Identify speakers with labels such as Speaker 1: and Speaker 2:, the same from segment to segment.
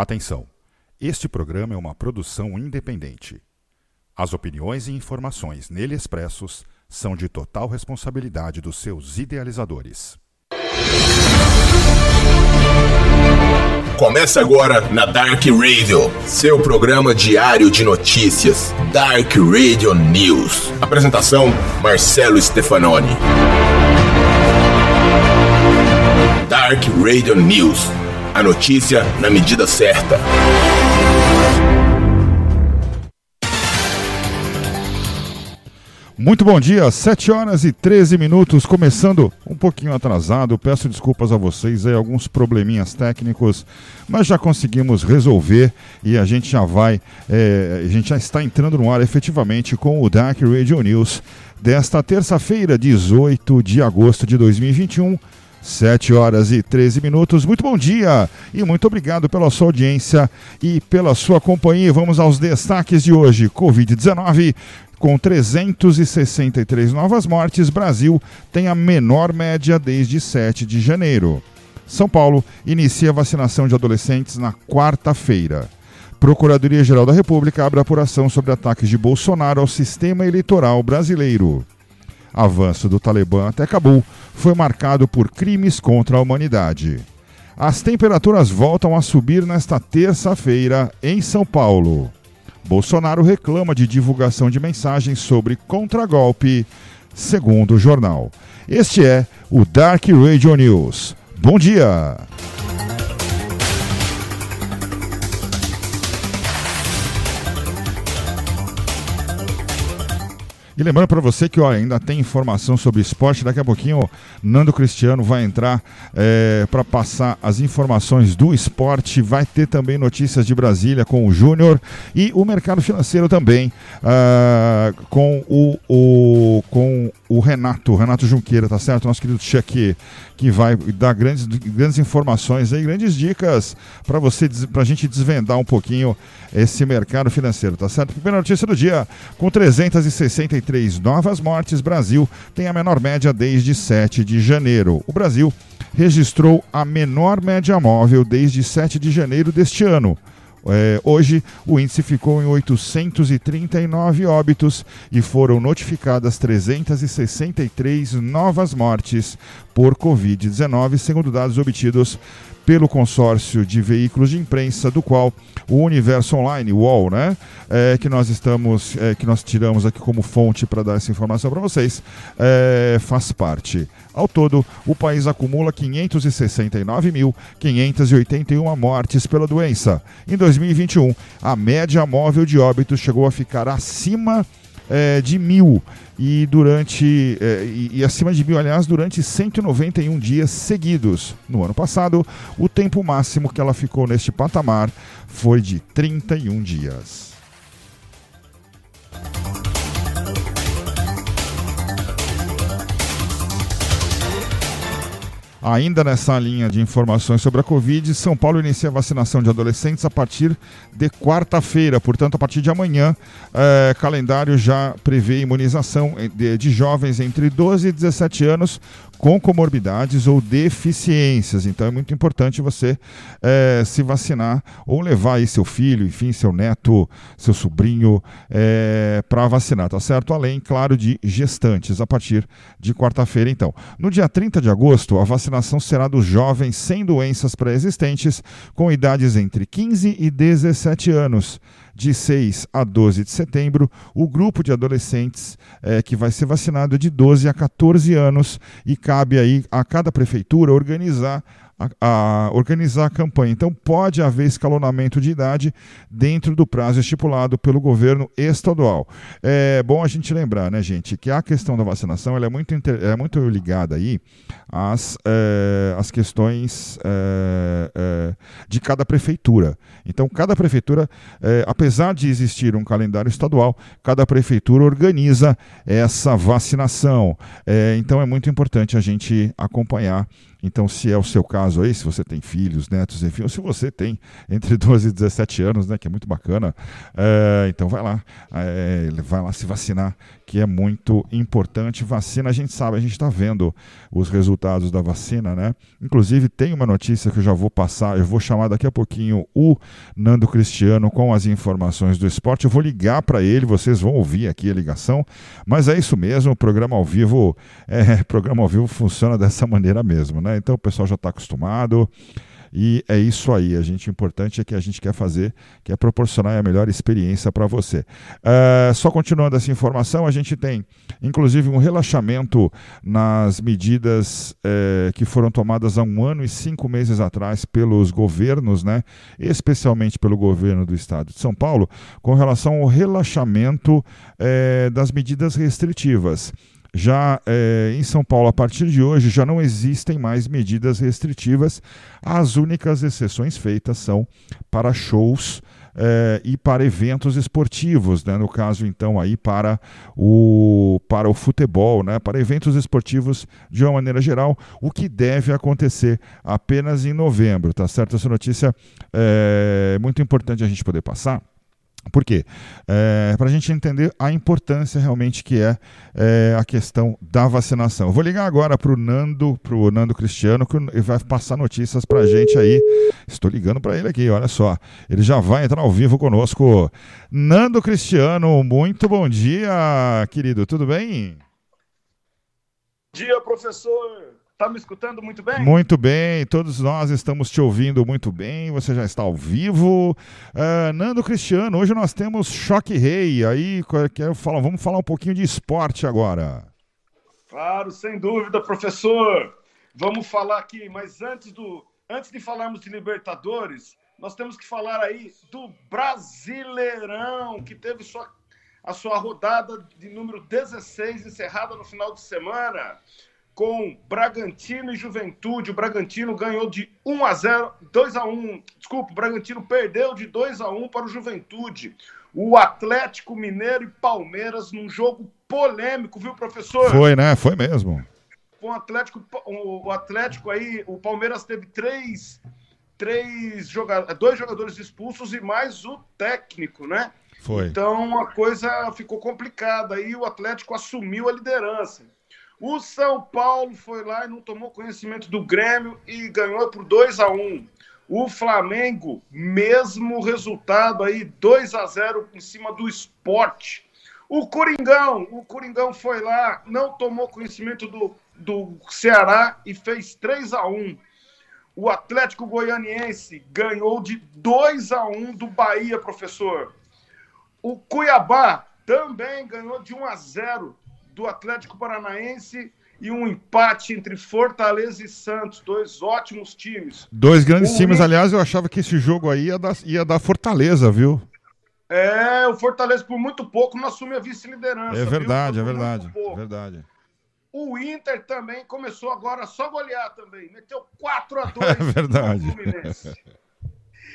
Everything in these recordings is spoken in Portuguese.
Speaker 1: Atenção! Este programa é uma produção independente. As opiniões e informações nele expressos são de total responsabilidade dos seus idealizadores.
Speaker 2: Começa agora na Dark Radio, seu programa diário de notícias. Dark Radio News. Apresentação: Marcelo Stefanoni. Dark Radio News. A notícia na medida certa.
Speaker 1: Muito bom dia, 7 horas e 13 minutos, começando um pouquinho atrasado. Peço desculpas a vocês aí, alguns probleminhas técnicos, mas já conseguimos resolver e a gente já vai, é, a gente já está entrando no ar efetivamente com o Dark Radio News desta terça-feira, 18 de agosto de 2021. 7 horas e 13 minutos. Muito bom dia e muito obrigado pela sua audiência e pela sua companhia. Vamos aos destaques de hoje. Covid-19 com 363 novas mortes, Brasil tem a menor média desde 7 de janeiro. São Paulo inicia a vacinação de adolescentes na quarta-feira. Procuradoria-Geral da República abre apuração sobre ataques de Bolsonaro ao sistema eleitoral brasileiro. Avanço do Talibã até Cabul foi marcado por crimes contra a humanidade. As temperaturas voltam a subir nesta terça-feira em São Paulo. Bolsonaro reclama de divulgação de mensagens sobre contragolpe, segundo o jornal. Este é o Dark Radio News. Bom dia! E lembrando para você que ó, ainda tem informação sobre esporte, daqui a pouquinho Nando Cristiano vai entrar é, para passar as informações do esporte. Vai ter também notícias de Brasília com o Júnior e o mercado financeiro também uh, com, o, o, com o Renato, Renato Junqueira, tá certo? Nosso querido Cheque que vai dar grandes, grandes informações aí, grandes dicas para você, para a gente desvendar um pouquinho esse mercado financeiro, tá certo? Primeira notícia do dia: com 363 novas mortes, Brasil tem a menor média desde 7 de janeiro. O Brasil registrou a menor média móvel desde 7 de janeiro deste ano. É, hoje, o índice ficou em 839 óbitos e foram notificadas 363 novas mortes por Covid-19, segundo dados obtidos pelo consórcio de veículos de imprensa, do qual o Universo Online, UOL, né, é, que nós estamos, é, que nós tiramos aqui como fonte para dar essa informação para vocês, é, faz parte. Ao todo, o país acumula 569.581 mortes pela doença. Em 2021, a média móvel de óbitos chegou a ficar acima é, de mil e durante é, e, e, acima de mil, aliás, durante 191 dias seguidos. No ano passado, o tempo máximo que ela ficou neste patamar foi de 31 dias. Ainda nessa linha de informações sobre a Covid, São Paulo inicia a vacinação de adolescentes a partir de quarta-feira, portanto, a partir de amanhã, é, calendário já prevê imunização de, de jovens entre 12 e 17 anos com comorbidades ou deficiências. Então é muito importante você é, se vacinar ou levar aí seu filho, enfim, seu neto, seu sobrinho é, para vacinar, tá certo? Além, claro, de gestantes a partir de quarta-feira, então. No dia 30 de agosto, a vacinação será dos jovens sem doenças pré-existentes com idades entre 15 e 17 anos de 6 a 12 de setembro, o grupo de adolescentes é, que vai ser vacinado é de 12 a 14 anos e cabe aí a cada prefeitura organizar a, a, organizar a campanha. Então, pode haver escalonamento de idade dentro do prazo estipulado pelo governo estadual. É bom a gente lembrar, né, gente, que a questão da vacinação ela é, muito, é muito ligada aí às, é, às questões é, é, de cada prefeitura. Então, cada prefeitura, é, apesar de existir um calendário estadual, cada prefeitura organiza essa vacinação. É, então, é muito importante a gente acompanhar Então, se é o seu caso aí, se você tem filhos, netos, enfim, ou se você tem entre 12 e 17 anos, né, que é muito bacana, é, então vai lá, é, vai lá se vacinar, que é muito importante. Vacina, a gente sabe, a gente está vendo os resultados da vacina, né? Inclusive, tem uma notícia que eu já vou passar, eu vou chamar daqui a pouquinho o Nando Cristiano com as informações do esporte. Eu vou ligar para ele, vocês vão ouvir aqui a ligação, mas é isso mesmo, o programa ao vivo, é, programa ao vivo funciona dessa maneira mesmo, né? Então o pessoal já está acostumado. E é isso aí. A gente o importante é que a gente quer fazer, que é proporcionar a melhor experiência para você. Uh, só continuando essa informação, a gente tem inclusive um relaxamento nas medidas uh, que foram tomadas há um ano e cinco meses atrás pelos governos, né? Especialmente pelo governo do estado de São Paulo, com relação ao relaxamento uh, das medidas restritivas. Já é, em São Paulo, a partir de hoje, já não existem mais medidas restritivas. As únicas exceções feitas são para shows é, e para eventos esportivos, né? no caso, então, aí para o, para o futebol, né? para eventos esportivos de uma maneira geral, o que deve acontecer apenas em novembro, tá certo? Essa notícia é muito importante a gente poder passar por quê? É, Para a gente entender a importância realmente que é, é, a questão da vacinação. Eu vou ligar agora para o Nando, para o Nando Cristiano, que vai passar notícias para a gente aí. Estou ligando para ele aqui, olha só. Ele já vai entrar ao vivo conosco. Nando Cristiano, muito bom dia, querido. Tudo bem?
Speaker 3: Bom dia, professor. Está me escutando muito bem?
Speaker 1: Muito bem, todos nós estamos te ouvindo muito bem. Você já está ao vivo. Uh, Nando Cristiano, hoje nós temos Choque Rei. Aí quero falar, vamos falar um pouquinho de esporte agora.
Speaker 3: Claro, sem dúvida, professor. Vamos falar aqui, mas antes do, antes de falarmos de Libertadores, nós temos que falar aí do Brasileirão, que teve sua, a sua rodada de número 16 encerrada no final de semana com Bragantino e Juventude. O Bragantino ganhou de 1 a 0, 2 a 1. Desculpa, o Bragantino perdeu de 2 a 1 para o Juventude. O Atlético Mineiro e Palmeiras num jogo polêmico, viu, professor?
Speaker 1: Foi, né? Foi mesmo.
Speaker 3: O Atlético, o Atlético aí, o Palmeiras teve três, três jogadores, dois jogadores expulsos e mais o técnico, né?
Speaker 1: Foi.
Speaker 3: Então a coisa ficou complicada aí, o Atlético assumiu a liderança. O São Paulo foi lá e não tomou conhecimento do Grêmio e ganhou por 2 a 1 O Flamengo, mesmo resultado aí, 2 a 0 em cima do esporte. O Coringão, o Coringão foi lá, não tomou conhecimento do, do Ceará e fez 3 a 1 O Atlético Goianiense ganhou de 2 a 1 do Bahia, professor. O Cuiabá também ganhou de 1 a 0 do Atlético Paranaense e um empate entre Fortaleza e Santos, dois ótimos times.
Speaker 1: Dois grandes o times, aliás, eu achava que esse jogo aí ia dar, ia dar Fortaleza, viu?
Speaker 3: É, o Fortaleza por muito pouco não assume a vice-liderança.
Speaker 1: É verdade, é verdade, é verdade.
Speaker 3: O Inter também começou agora só golear também, meteu 4 a 2
Speaker 1: é verdade.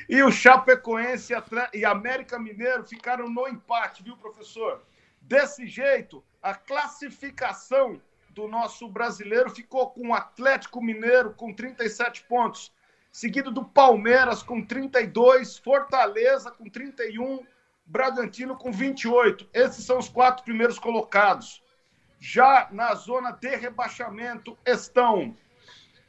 Speaker 3: E o Chapecoense e América Mineiro ficaram no empate, viu, professor? Desse jeito, a classificação do nosso brasileiro ficou com o Atlético Mineiro com 37 pontos, seguido do Palmeiras com 32, Fortaleza com 31, Bragantino com 28. Esses são os quatro primeiros colocados. Já na zona de rebaixamento estão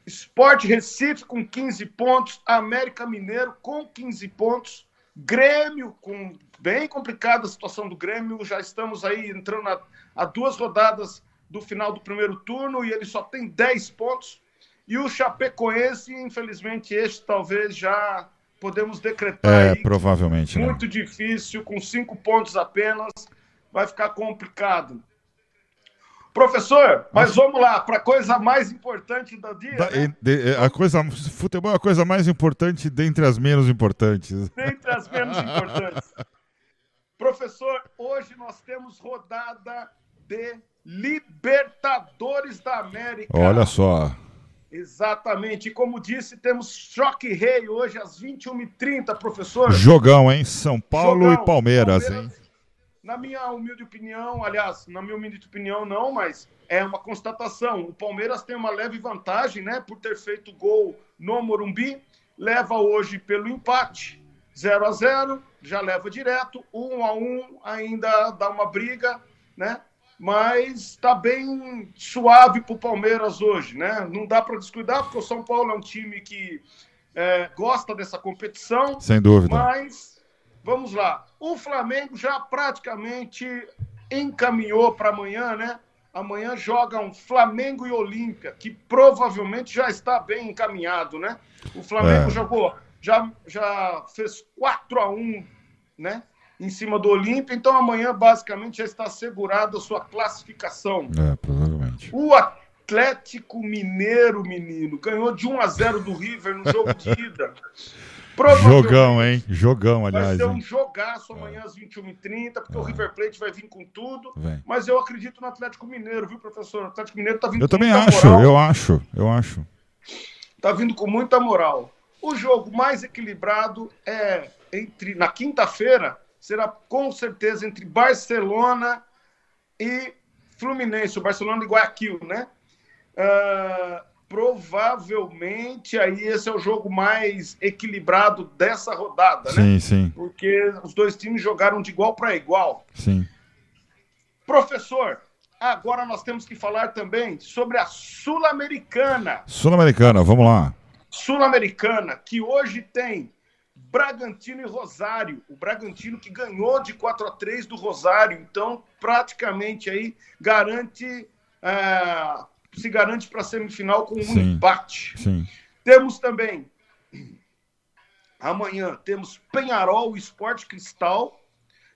Speaker 3: Sport Recife com 15 pontos, América Mineiro com 15 pontos, Grêmio com bem complicada a situação do Grêmio, já estamos aí entrando na a duas rodadas do final do primeiro turno e ele só tem 10 pontos. E o Chapecoense, infelizmente, este talvez já podemos decretar.
Speaker 1: É, provavelmente.
Speaker 3: Muito né? difícil, com cinco pontos apenas, vai ficar complicado. Professor, mas, mas vamos lá, para a coisa mais importante do dia. Da, né?
Speaker 1: de, a coisa, futebol é a coisa mais importante dentre as menos importantes.
Speaker 3: Dentre menos importantes. Professor, hoje nós temos rodada de Libertadores da América.
Speaker 1: Olha só.
Speaker 3: Exatamente. E como disse, temos Choque Rei hoje às 21h30, professor.
Speaker 1: Jogão, hein? São Paulo Jogão. e Palmeiras, Palmeiras, hein?
Speaker 3: na minha humilde opinião, aliás, na minha humilde opinião, não, mas é uma constatação. O Palmeiras tem uma leve vantagem, né, por ter feito gol no Morumbi, leva hoje pelo empate, 0 a 0 já leva direto, 1 a 1 ainda dá uma briga, né? Mas está bem suave para o Palmeiras hoje, né? Não dá para descuidar, porque o São Paulo é um time que é, gosta dessa competição.
Speaker 1: Sem dúvida.
Speaker 3: Mas, vamos lá. O Flamengo já praticamente encaminhou para amanhã, né? Amanhã jogam Flamengo e Olímpia, que provavelmente já está bem encaminhado, né? O Flamengo é. jogou, já, já fez 4 a 1 né? Em cima do Olímpia, então amanhã basicamente já está assegurada a sua classificação.
Speaker 1: É, provavelmente.
Speaker 3: O Atlético Mineiro, menino, ganhou de 1 a 0 do River no jogo de ida.
Speaker 1: Jogão, hein? Jogão, aliás.
Speaker 3: Vai ser um
Speaker 1: hein?
Speaker 3: jogaço amanhã às 21h30, porque
Speaker 1: é.
Speaker 3: o River Plate vai vir com tudo.
Speaker 1: Vem.
Speaker 3: Mas eu acredito no Atlético Mineiro, viu, professor? O Atlético Mineiro tá vindo
Speaker 1: Eu
Speaker 3: com
Speaker 1: também
Speaker 3: muita
Speaker 1: acho,
Speaker 3: moral.
Speaker 1: eu acho, eu acho.
Speaker 3: Tá vindo com muita moral. O jogo mais equilibrado é entre na quinta-feira será com certeza entre Barcelona e Fluminense, o Barcelona e Guayaquil, né? Ah, provavelmente aí esse é o jogo mais equilibrado dessa rodada, né?
Speaker 1: Sim, sim,
Speaker 3: Porque os dois times jogaram de igual para igual.
Speaker 1: sim.
Speaker 3: Professor, agora nós temos que falar também sobre a Sul-Americana.
Speaker 1: Sul-Americana, vamos lá.
Speaker 3: Sul-Americana, que hoje tem Bragantino e Rosário. O Bragantino que ganhou de 4 a 3 do Rosário, então praticamente aí garante ah, se garante para a semifinal com um
Speaker 1: Sim.
Speaker 3: empate.
Speaker 1: Sim.
Speaker 3: Temos também amanhã temos Penharol e Esporte Cristal.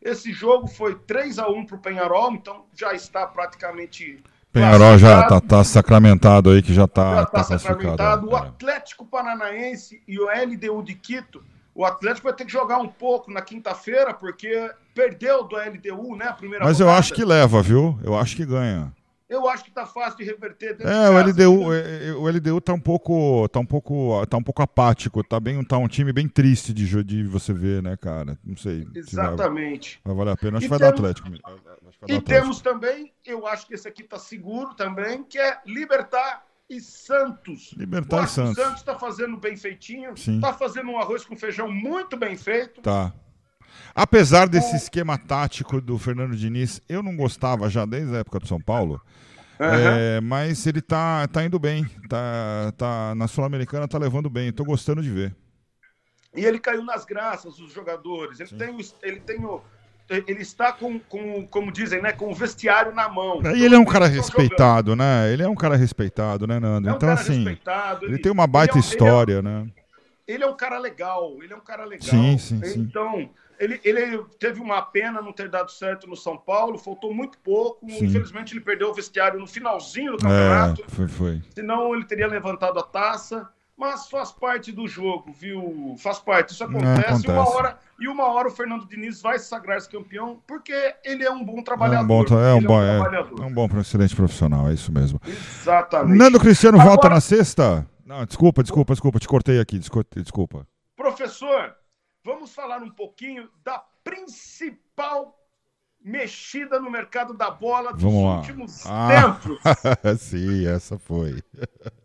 Speaker 3: Esse jogo foi 3 a 1 para o Penharol, então já está praticamente
Speaker 1: Penharol já
Speaker 3: classificado.
Speaker 1: tá, tá sacramentado aí, que já tá,
Speaker 3: já
Speaker 1: tá
Speaker 3: está sacramentado. O
Speaker 1: classificado. é.
Speaker 3: Atlético Paranaense e o LDU de Quito. O Atlético vai ter que jogar um pouco na quinta-feira, porque perdeu do LDU, né? Primeira
Speaker 1: Mas eu
Speaker 3: rodada.
Speaker 1: acho que leva, viu? Eu acho que ganha.
Speaker 3: Eu acho que tá fácil de reverter. dentro
Speaker 1: É,
Speaker 3: de
Speaker 1: o. LDU, é, é, o LDU tá um pouco, tá um pouco, tá um pouco apático, tá bem, tá um time bem triste de, de você ver, né, cara? Não sei. se vai-
Speaker 3: Exatamente.
Speaker 1: Vai, valer a pena. Acho que vai dar
Speaker 3: temos-
Speaker 1: Atlético. Acho que vai dar
Speaker 3: E
Speaker 1: Atlético.
Speaker 3: temos também, eu acho que esse aqui tá seguro também, que é Libertar e Santos.
Speaker 1: Libertar
Speaker 3: o
Speaker 1: e Santos.
Speaker 3: Santos tá fazendo bem feitinho,
Speaker 1: Sim.
Speaker 3: tá fazendo um arroz com feijão muito bem feito.
Speaker 1: Tá. Apesar desse esquema tático do Fernando Diniz, eu não gostava já desde a época do São Paulo.
Speaker 3: Aham.
Speaker 1: É, mas ele tá, tá indo bem. Tá, tá, na Sul-Americana tá levando bem. Tô gostando de ver.
Speaker 3: E ele caiu nas graças dos jogadores. Ele tem, o, ele tem o, ele está com, com, como dizem, né, com o vestiário na mão.
Speaker 1: E ele é um cara respeitado, né? Ele é um cara respeitado, né, Nando?
Speaker 3: É um
Speaker 1: então,
Speaker 3: cara
Speaker 1: assim,
Speaker 3: respeitado,
Speaker 1: ele tem uma
Speaker 3: ele
Speaker 1: baita
Speaker 3: é um-
Speaker 1: história, né?
Speaker 3: Ele é, um cara legal, ele é um cara legal.
Speaker 1: Sim, sim, sim.
Speaker 3: Ele, ele teve uma pena não ter dado certo no São Paulo, faltou muito pouco.
Speaker 1: Sim.
Speaker 3: Infelizmente, ele perdeu o vestiário no finalzinho do
Speaker 1: É,
Speaker 3: campeonato.
Speaker 1: foi, foi.
Speaker 3: Senão, ele teria levantado a taça. Mas faz parte do jogo, viu? Faz parte. Isso acontece.
Speaker 1: acontece.
Speaker 3: E, uma hora, e uma hora o Fernando Diniz vai se sagrar esse campeão, porque ele é um bom
Speaker 1: É
Speaker 3: trabalhador.
Speaker 1: um bom, é um bom, é,
Speaker 3: trabalhador.
Speaker 1: é um bom, excelente profissional, é isso mesmo.
Speaker 3: Exatamente.
Speaker 1: Nando Cristiano
Speaker 3: Agora-
Speaker 1: volta na sexta? Não, desculpa, desculpa, desculpa, te cortei aqui, desculpa. desculpa.
Speaker 3: Professor, vamos falar um pouquinho da principal mexida no mercado da bola dos
Speaker 1: Vamos lá.
Speaker 3: últimos
Speaker 1: Ah.
Speaker 3: tempos.
Speaker 1: Sim, essa foi.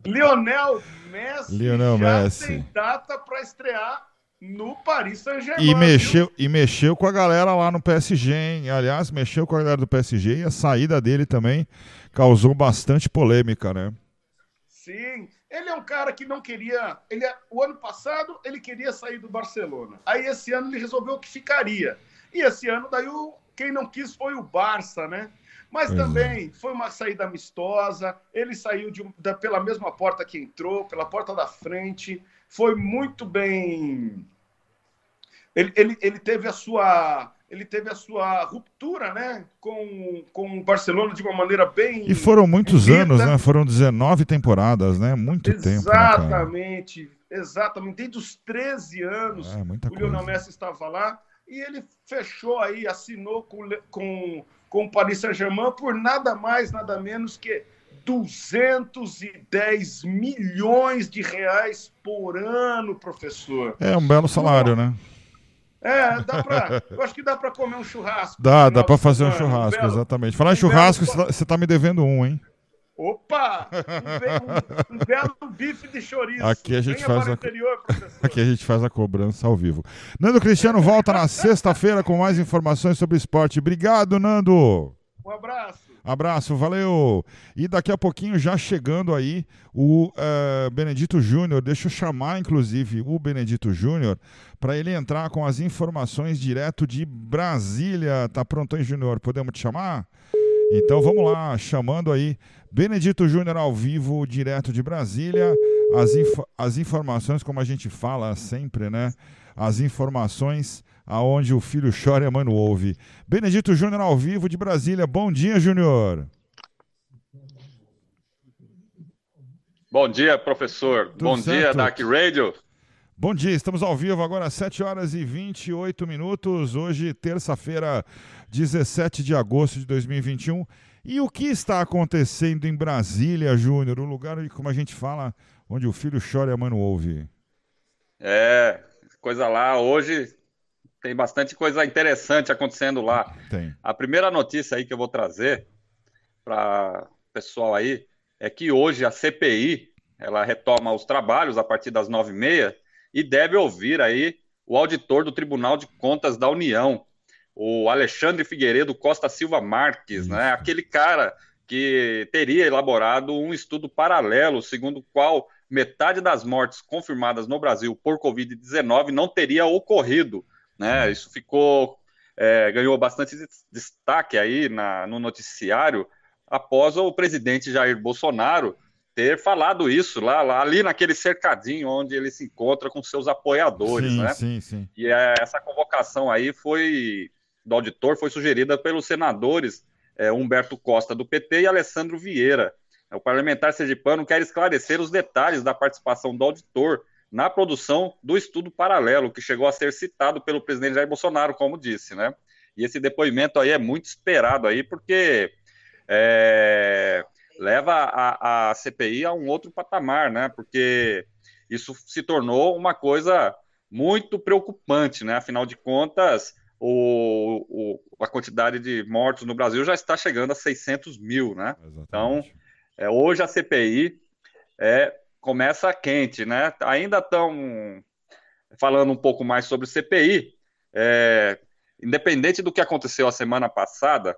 Speaker 3: Lionel Messi
Speaker 1: Lionel
Speaker 3: já
Speaker 1: Messi.
Speaker 3: tem data para estrear no Paris Saint-Germain.
Speaker 1: E
Speaker 3: viu?
Speaker 1: mexeu, e mexeu com a galera lá no PSG, hein? Aliás, mexeu com a galera do PSG e a saída dele também causou bastante polêmica, né?
Speaker 3: Sim, ele é um cara que não queria. Ele, é- o ano passado ele queria sair do Barcelona. Aí esse ano ele resolveu que ficaria. E esse ano daí o, quem não quis foi o Barça, né? Mas
Speaker 1: é.
Speaker 3: também foi uma saída amistosa. Ele saiu de da- pela mesma porta que entrou, pela porta da frente. Foi muito bem. Ele, ele, ele teve a sua ele teve a sua ruptura, né, com, com o Barcelona de uma maneira bem
Speaker 1: E foram muitos
Speaker 3: bonita.
Speaker 1: anos, né? Foram 19 temporadas, né? Muito tempo, né?
Speaker 3: Exatamente, exatamente. Desde os 13 anos,
Speaker 1: É, muita
Speaker 3: o Lionel. Messi estava lá e ele fechou aí, assinou com, com, com o Paris Saint-Germain por nada mais, nada menos que 210 milhões de reais por ano, professor.
Speaker 1: É um belo salário, né?
Speaker 3: É, dá pra, eu acho que dá para comer um churrasco.
Speaker 1: Dá, dá para fazer um churrasco, um belo, exatamente. Falar em churrasco, você está tá me devendo um, hein?
Speaker 3: Opa! Um, um, belo bife de chouriço.
Speaker 1: Aqui a gente faz a... Interior, Aqui a gente faz a cobrança ao vivo. Nando Cristiano volta na sexta-feira com mais informações sobre esporte. Obrigado, Nando.
Speaker 3: Um abraço.
Speaker 1: Abraço, valeu! E daqui a pouquinho, já chegando aí, o uh, Benedito Júnior. Deixa eu chamar, inclusive, o Benedito Júnior para ele entrar com as informações direto de Brasília. Tá pronto, hein, Júnior? Podemos te chamar? Então vamos lá, chamando aí Benedito Júnior ao vivo, direto de Brasília. As, inf as informações, como a gente fala sempre, né? As informações aonde o filho chora e a mãe não ouve. Benedito Júnior ao vivo de Brasília. Bom dia, Júnior.
Speaker 4: Bom dia, professor. Tudo Bom certo? dia, Dark Radio.
Speaker 1: Bom dia, estamos ao vivo agora às 7 horas e 28 minutos. Hoje, terça-feira, 17 de agosto de 2021. E o que está acontecendo em Brasília, Júnior? O lugar, como a gente fala, onde o filho chora e a mãe não ouve.
Speaker 4: É, coisa lá. Hoje tem bastante coisa interessante acontecendo lá.
Speaker 1: Tem.
Speaker 4: A primeira notícia aí que eu vou trazer para o pessoal aí é que hoje a CPI ela retoma os trabalhos a partir das nove e meia e deve ouvir aí o auditor do Tribunal de Contas da União, o Alexandre Figueiredo Costa Silva Marques, né? Aquele cara que teria elaborado um estudo paralelo, segundo o qual metade das mortes confirmadas no Brasil por Covid-19 não teria ocorrido né? Isso ficou é, ganhou bastante destaque aí na, no noticiário após o presidente Jair Bolsonaro ter falado isso lá, lá, ali naquele cercadinho onde ele se encontra com seus apoiadores,
Speaker 1: sim,
Speaker 4: né?
Speaker 1: Sim, sim.
Speaker 4: E é, essa convocação aí foi do auditor foi sugerida pelos senadores é, Humberto Costa do PT e Alessandro Vieira. O parlamentar sergipano quer esclarecer os detalhes da participação do auditor na produção do estudo paralelo, que chegou a ser citado pelo presidente Jair Bolsonaro, como disse, né? E esse depoimento aí é muito esperado aí, porque é, leva a, a CPI a um outro patamar, né? Porque isso se tornou uma coisa muito preocupante, né? Afinal de contas, o, o, a quantidade de mortos no Brasil já está chegando a 600 mil, né? Exatamente. Então, é, hoje a CPI é, começa quente, né? Ainda estão falando um pouco mais sobre CPI, é, independente do que aconteceu a semana passada,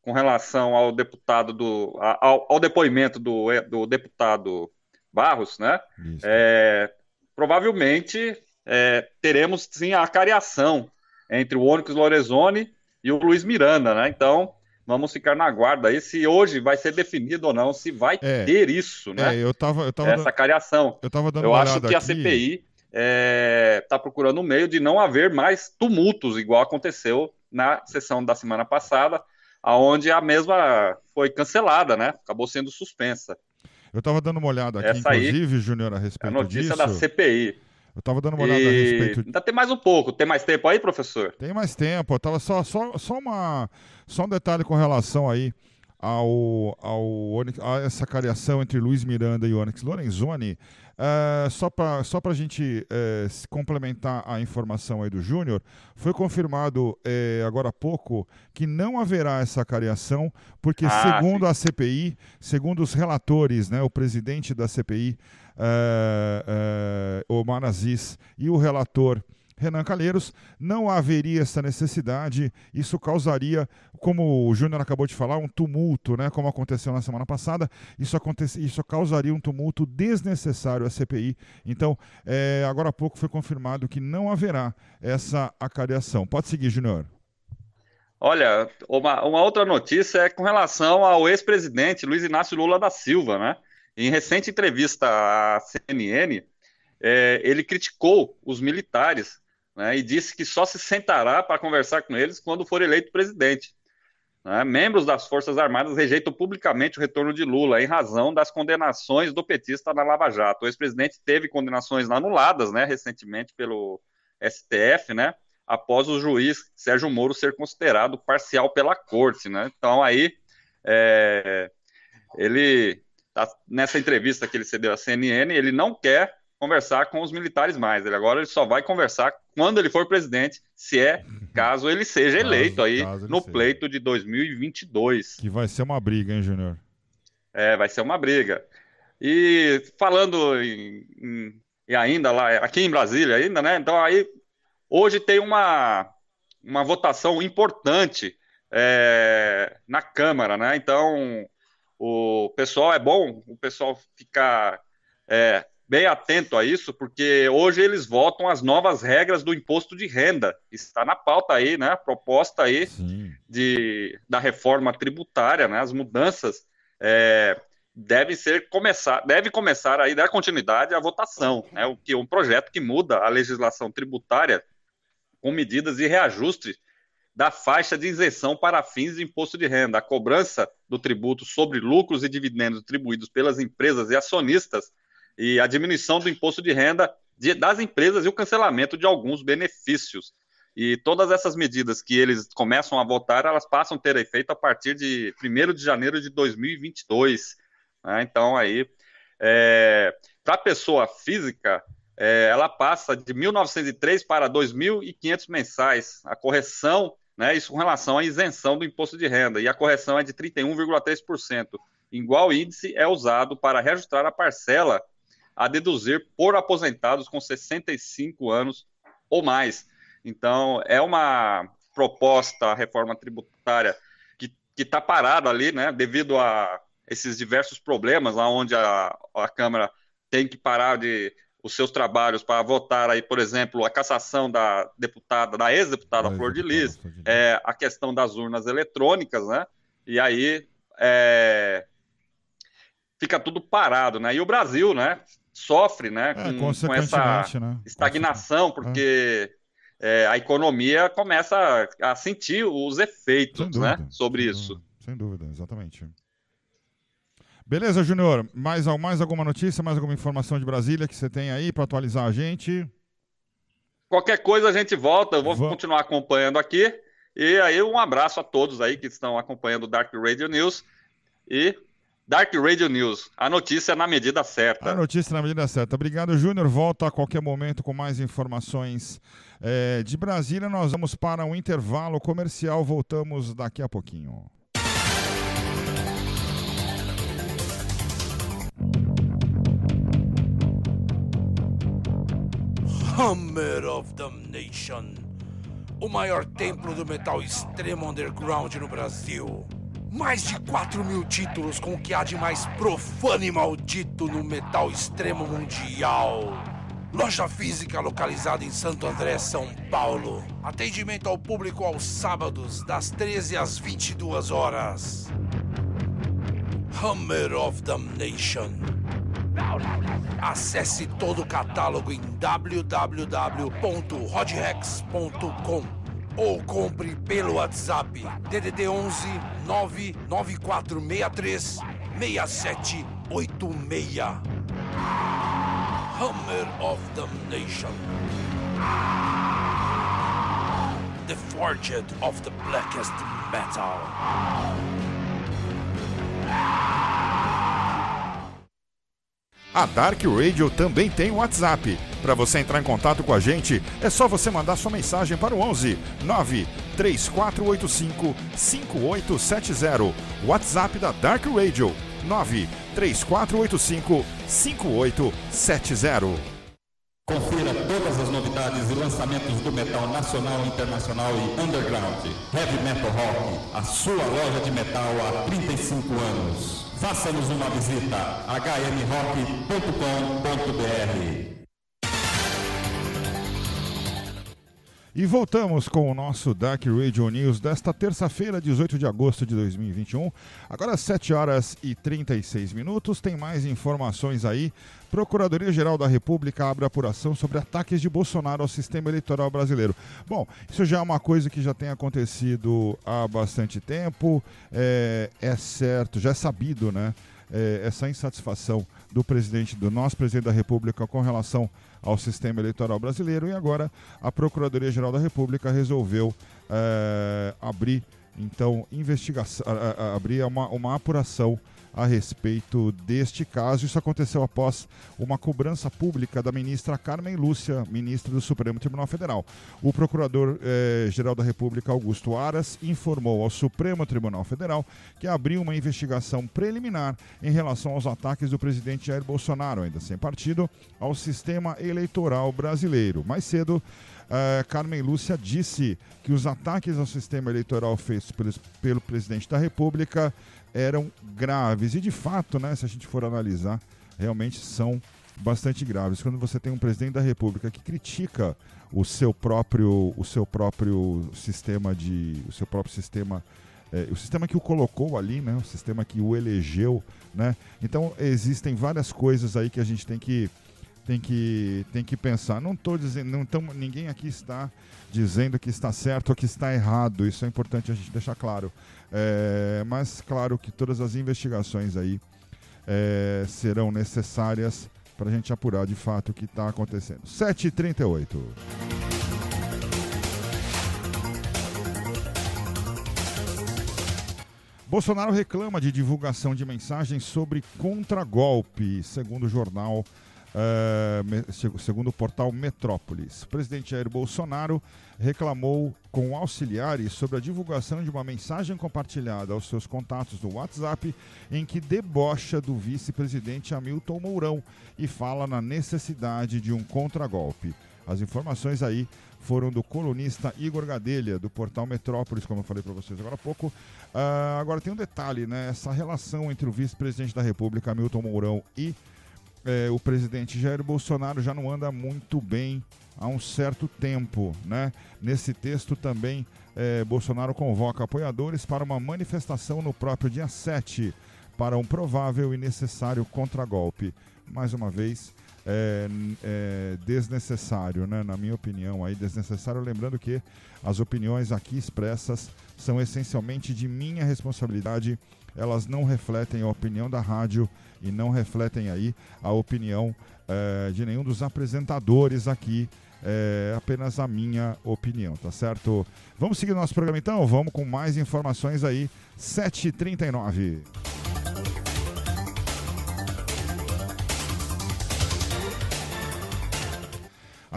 Speaker 4: com relação ao deputado do ao, ao depoimento do, do, deputado Barros, né? É, provavelmente é, teremos sim a cariação entre o Onyx Lorenzoni e o Luiz Miranda, né? Então Vamos ficar na guarda aí se hoje vai ser definido ou não, se vai é, ter isso, né?
Speaker 1: É, eu tava, eu tava
Speaker 4: Essa dando, cariação.
Speaker 1: Eu tava dando
Speaker 4: Eu
Speaker 1: acho
Speaker 4: que
Speaker 1: aqui.
Speaker 4: a CPI está é, tá procurando um meio de não haver mais tumultos, igual aconteceu na sessão da semana passada, aonde a mesma foi cancelada, né? Acabou sendo suspensa.
Speaker 1: Eu estava dando uma olhada aqui, Essa inclusive, Júnior, a respeito disso.
Speaker 4: A notícia
Speaker 1: disso.
Speaker 4: da CPI.
Speaker 1: Eu estava dando uma olhada e... a respeito.
Speaker 4: Ainda tem mais um pouco. Tem mais tempo aí, professor?
Speaker 1: Tem mais tempo. Eu tava só, só, só, uma, só um detalhe com relação aí ao, ao a essa cariação entre Luiz Miranda e Onyx Lorenzoni. Uh, só para só a gente uh, complementar a informação aí do Júnior, foi confirmado uh, agora há pouco que não haverá essa cariação, porque ah, segundo sim. a CPI, segundo os relatores, né, o presidente da CPI, Omar Aziz, e o relator Renan Calheiros, não haveria essa necessidade. Isso causaria, como o Júnior acabou de falar, um tumulto, né? Como aconteceu na semana passada. Isso, acontece, isso causaria um tumulto desnecessário à CPI. Então, é, agora há pouco foi confirmado que não haverá essa acariação. Pode seguir, Júnior.
Speaker 4: Olha, uma, uma outra notícia é com relação ao ex-presidente Luiz Inácio Lula da Silva, né? Em recente entrevista à CNN, é, ele criticou os militares né, e disse que só se sentará para conversar com eles quando for eleito presidente. Né? Membros das Forças Armadas rejeitam publicamente o retorno de Lula em razão das condenações do petista na Lava Jato. O ex-presidente teve condenações anuladas né, recentemente pelo STF, né, após o juiz Sérgio Moro ser considerado parcial pela corte. Né? Então, aí, é, ele Tá? Nessa entrevista que ele cedeu à CNN, ele não quer conversar com os militares mais. Ele agora ele só vai conversar quando ele for presidente, se é caso ele seja eleito caso, aí caso no seja. pleito de 2022.
Speaker 1: Que vai ser uma briga, hein, Júnior?
Speaker 4: É, vai ser uma briga. E falando em, em, e ainda lá, aqui em Brasília ainda, né? Então aí hoje tem uma, uma votação importante é, na Câmara, né? Então o pessoal é bom o pessoal ficar é, bem atento a isso, porque hoje eles votam as novas regras do imposto de renda. Está na pauta aí, né? A proposta aí de, da reforma tributária, né? As mudanças é, devem ser começar, deve começar aí dar continuidade à votação, né? O que um projeto que muda a legislação tributária com medidas de reajuste da faixa de isenção para fins de imposto de renda, a cobrança do tributo sobre lucros e dividendos distribuídos pelas empresas e acionistas e a diminuição do imposto de renda de, das empresas e o cancelamento de alguns benefícios. E todas essas medidas que eles começam a votar, elas passam a ter efeito a partir de 1 de janeiro de 2022. Né? Então, aí, é, para a pessoa física, é, ela passa de 1.903 para 2.500 mensais. A correção, né, isso com relação à isenção do imposto de renda, e a correção é de 31,3%. Igual índice é usado para reajustar a parcela a deduzir por aposentados com 65 anos ou mais. Então, é uma proposta, a reforma tributária, que está parada ali, né, devido a esses diversos problemas, lá onde a, a Câmara tem que parar de os seus trabalhos para votar aí, por exemplo, a cassação da deputada, da ex-deputada Flor de Lis, é, a questão das urnas eletrônicas, né? E aí é, fica tudo parado, né? E o Brasil, né? Sofre né, é, com, com, essa né? estagnação, porque é, a economia começa a, a sentir os efeitos né, dúvida, sobre
Speaker 1: sem
Speaker 4: isso.
Speaker 1: Dúvida, sem dúvida, exatamente. Beleza, Júnior. Mais, mais alguma notícia, mais alguma informação de Brasília que você tem aí para atualizar a gente?
Speaker 4: Qualquer coisa a gente volta, eu vou continuar acompanhando aqui. E aí, um abraço a todos aí que estão acompanhando o Dark Radio News. E Dark Radio News, a notícia na medida certa.
Speaker 1: A notícia na medida certa. Obrigado, Júnior. Volta a qualquer momento com mais informações é, de Brasília. Nós vamos para um intervalo comercial. Voltamos daqui a pouquinho.
Speaker 5: Hammer of Damnation o maior templo do metal extremo underground no Brasil mais de 4 mil títulos com o que há de mais profano e maldito no metal extremo mundial. Loja física localizada em Santo André, São Paulo. Atendimento ao público aos sábados, das 13 às 22 horas. Hammer of Damnation. Acesse todo o catálogo em www.rodrex.com ou compre pelo WhatsApp DDD 11 99463 6786. Hammer of Damnation. The Forged of the Blackest Metal.
Speaker 1: A Dark Radio também tem WhatsApp. Para você entrar em contato com a gente, é só você mandar sua mensagem para o 11 9 3485 5870. WhatsApp da Dark Radio 9 3485 5870.
Speaker 6: Confira todas as novidades e lançamentos do metal nacional, internacional e underground. Heavy Metal Rock, a sua loja de metal há 35 anos. Faça-nos uma visita hmrock.com.br.
Speaker 1: E voltamos com o nosso Dark Radio News desta terça-feira, 18 de agosto de 2021. Agora 7 horas e 36 minutos. Tem mais informações aí. Procuradoria-Geral da República abre apuração sobre ataques de Bolsonaro ao sistema eleitoral brasileiro. Bom, isso já é uma coisa que já tem acontecido há bastante tempo. É, é certo, já é sabido, né? É, essa insatisfação do presidente, do nosso presidente da República com relação ao sistema eleitoral brasileiro e agora a Procuradoria-Geral da República resolveu é, abrir então investigação, abrir uma, uma apuração a respeito deste caso. Isso aconteceu após uma cobrança pública da ministra Carmen Lúcia, ministra do Supremo Tribunal Federal. O procurador-geral eh, da República, Augusto Aras, informou ao Supremo Tribunal Federal que abriu uma investigação preliminar em relação aos ataques do presidente Jair Bolsonaro, ainda sem partido, ao sistema eleitoral brasileiro. Mais cedo, Uh, Carmen Lúcia disse que os ataques ao sistema eleitoral feitos pelo, presidente da República eram graves. E de fato, né, se a gente for analisar, realmente são bastante graves. Quando você tem um presidente da República que critica o seu próprio, o seu próprio sistema de. o seu próprio sistema. É, o sistema que o colocou ali, né? O sistema que o elegeu, né? Então existem várias coisas aí que a gente tem que tem que, tem que pensar. Não estou dizendo, não ninguém aqui está dizendo que está certo ou que está errado. Isso é importante a gente deixar claro. É, mas claro que todas as investigações aí é, serão necessárias para a gente apurar de fato o que está acontecendo. 7h38. Bolsonaro reclama de divulgação de mensagens sobre contragolpe, segundo o jornal Uh, segundo o portal Metrópolis. O presidente Jair Bolsonaro reclamou com auxiliares sobre a divulgação de uma mensagem compartilhada aos seus contatos no WhatsApp em que debocha do vice-presidente Hamilton Mourão e fala na necessidade de um contragolpe. As informações aí foram do colunista Igor Gadelha, do portal Metrópolis, como eu falei para vocês agora há pouco. Uh, agora tem um detalhe, né? Essa relação entre o vice-presidente da República, Hamilton Mourão, e é, o presidente Jair Bolsonaro já não anda muito bem há um certo tempo. Né? Nesse texto também, é, Bolsonaro convoca apoiadores para uma manifestação no próprio dia 7 para um provável e necessário contragolpe. Mais uma vez, é, é, desnecessário, né? na minha opinião, aí desnecessário. Lembrando que as opiniões aqui expressas são essencialmente de minha responsabilidade elas não refletem a opinião da rádio e não refletem aí a opinião é, de nenhum dos apresentadores aqui. É apenas a minha opinião, tá certo? Vamos seguir nosso programa então? Vamos com mais informações aí. 7h39.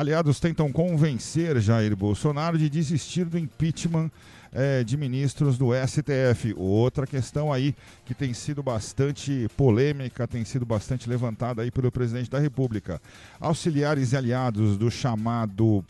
Speaker 1: Aliados tentam convencer Jair Bolsonaro de desistir do impeachment é, de ministros do STF. Outra questão aí que tem sido bastante polêmica, tem sido bastante levantada aí pelo presidente da República. Auxiliares e aliados do chamado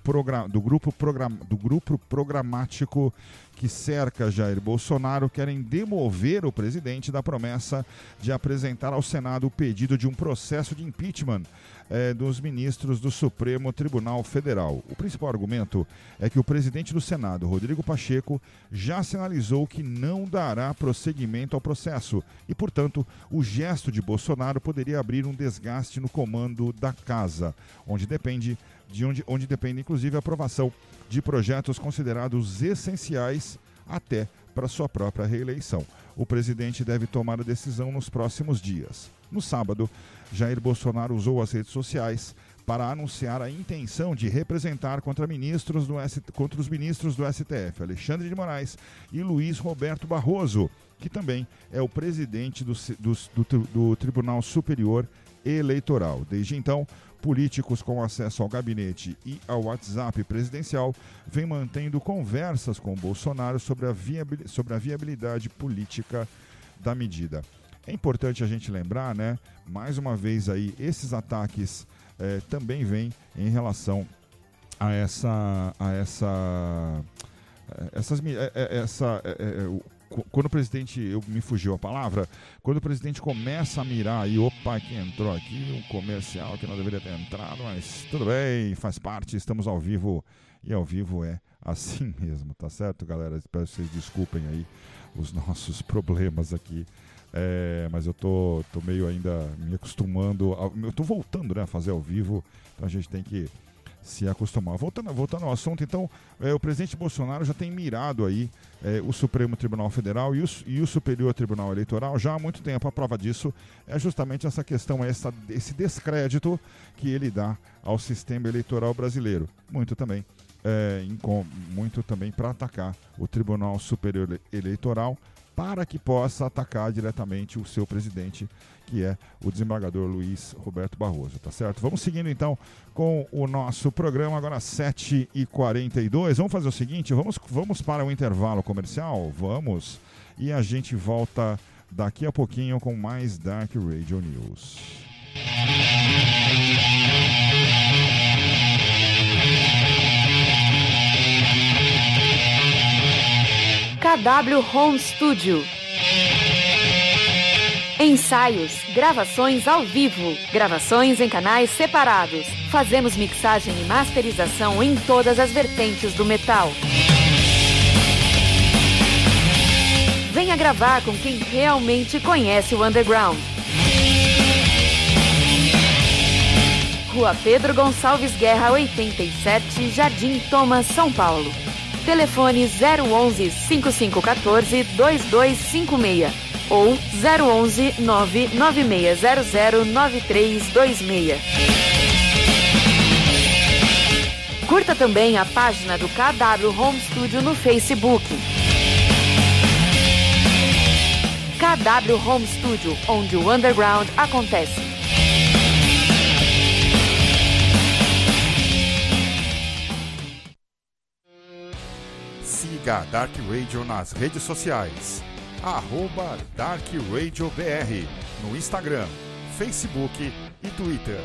Speaker 1: do grupo, program, do grupo programático que cerca Jair Bolsonaro querem demover o presidente da promessa de apresentar ao Senado o pedido de um processo de impeachment eh, dos ministros do Supremo Tribunal Federal. O principal argumento é que o presidente do Senado, Rodrigo Pacheco, já sinalizou que não dará prosseguimento ao processo e, portanto, o gesto de Bolsonaro poderia abrir um desgaste no comando da casa, onde depende de onde, onde depende inclusive a aprovação de projetos considerados essenciais até para sua própria reeleição. O presidente deve tomar a decisão nos próximos dias. No sábado, Jair Bolsonaro usou as redes sociais para anunciar a intenção de representar contra, ministros do S... contra os ministros do STF, Alexandre de Moraes e Luiz Roberto Barroso, que também é o presidente do, do, do, do Tribunal Superior Eleitoral. Desde então, políticos com acesso ao gabinete e ao WhatsApp presidencial vêm mantendo conversas com Bolsonaro sobre a, sobre a viabilidade política da medida. É importante a gente lembrar, né? Mais uma vez aí, esses ataques eh, também vêm em relação a essa, a essa, eh, essas, eh, essa, quando o presidente, eu me fugiu a palavra, quando o presidente começa a mirar e opa, que entrou aqui, um comercial que não deveria ter entrado, mas tudo bem, faz parte, estamos ao vivo e ao vivo é assim mesmo, tá certo, galera? Espero que vocês desculpem aí os nossos problemas aqui. É, mas eu tô, tô meio ainda me acostumando. A, eu tô voltando né, a fazer ao vivo, então a gente tem que se acostumar. Voltando, voltando ao assunto, então, é, o presidente Bolsonaro já tem mirado aí é, o Supremo Tribunal Federal e o, e o, Superior Tribunal Eleitoral já há muito tempo. A prova disso é justamente essa questão, essa, esse descrédito que ele dá ao sistema eleitoral brasileiro. Muito também é, muito também para atacar o Tribunal Superior Eleitoral para que possa atacar diretamente o seu presidente, que é o desembargador Luiz Roberto Barroso, tá certo? Vamos seguindo então com o nosso programa, agora 7h42. Vamos fazer o seguinte: vamos, vamos para o intervalo comercial? Vamos. E a gente volta daqui a pouquinho com mais Dark Radio News.
Speaker 7: KW Home Studio. Ensaios, gravações ao vivo, gravações em canais separados. Fazemos mixagem e masterização em todas as vertentes do metal. Venha gravar com quem realmente conhece o underground. Rua Pedro Gonçalves Guerra 87, Jardim Thomas, São Paulo. Telefone 011 5514 2256 ou 011 99600 9326. Curta também a página do KW Home Studio no Facebook. KW Home Studio, onde o underground acontece.
Speaker 1: Siga a Dark Radio nas redes sociais. Arroba Dark Radio BR no Instagram, Facebook e Twitter.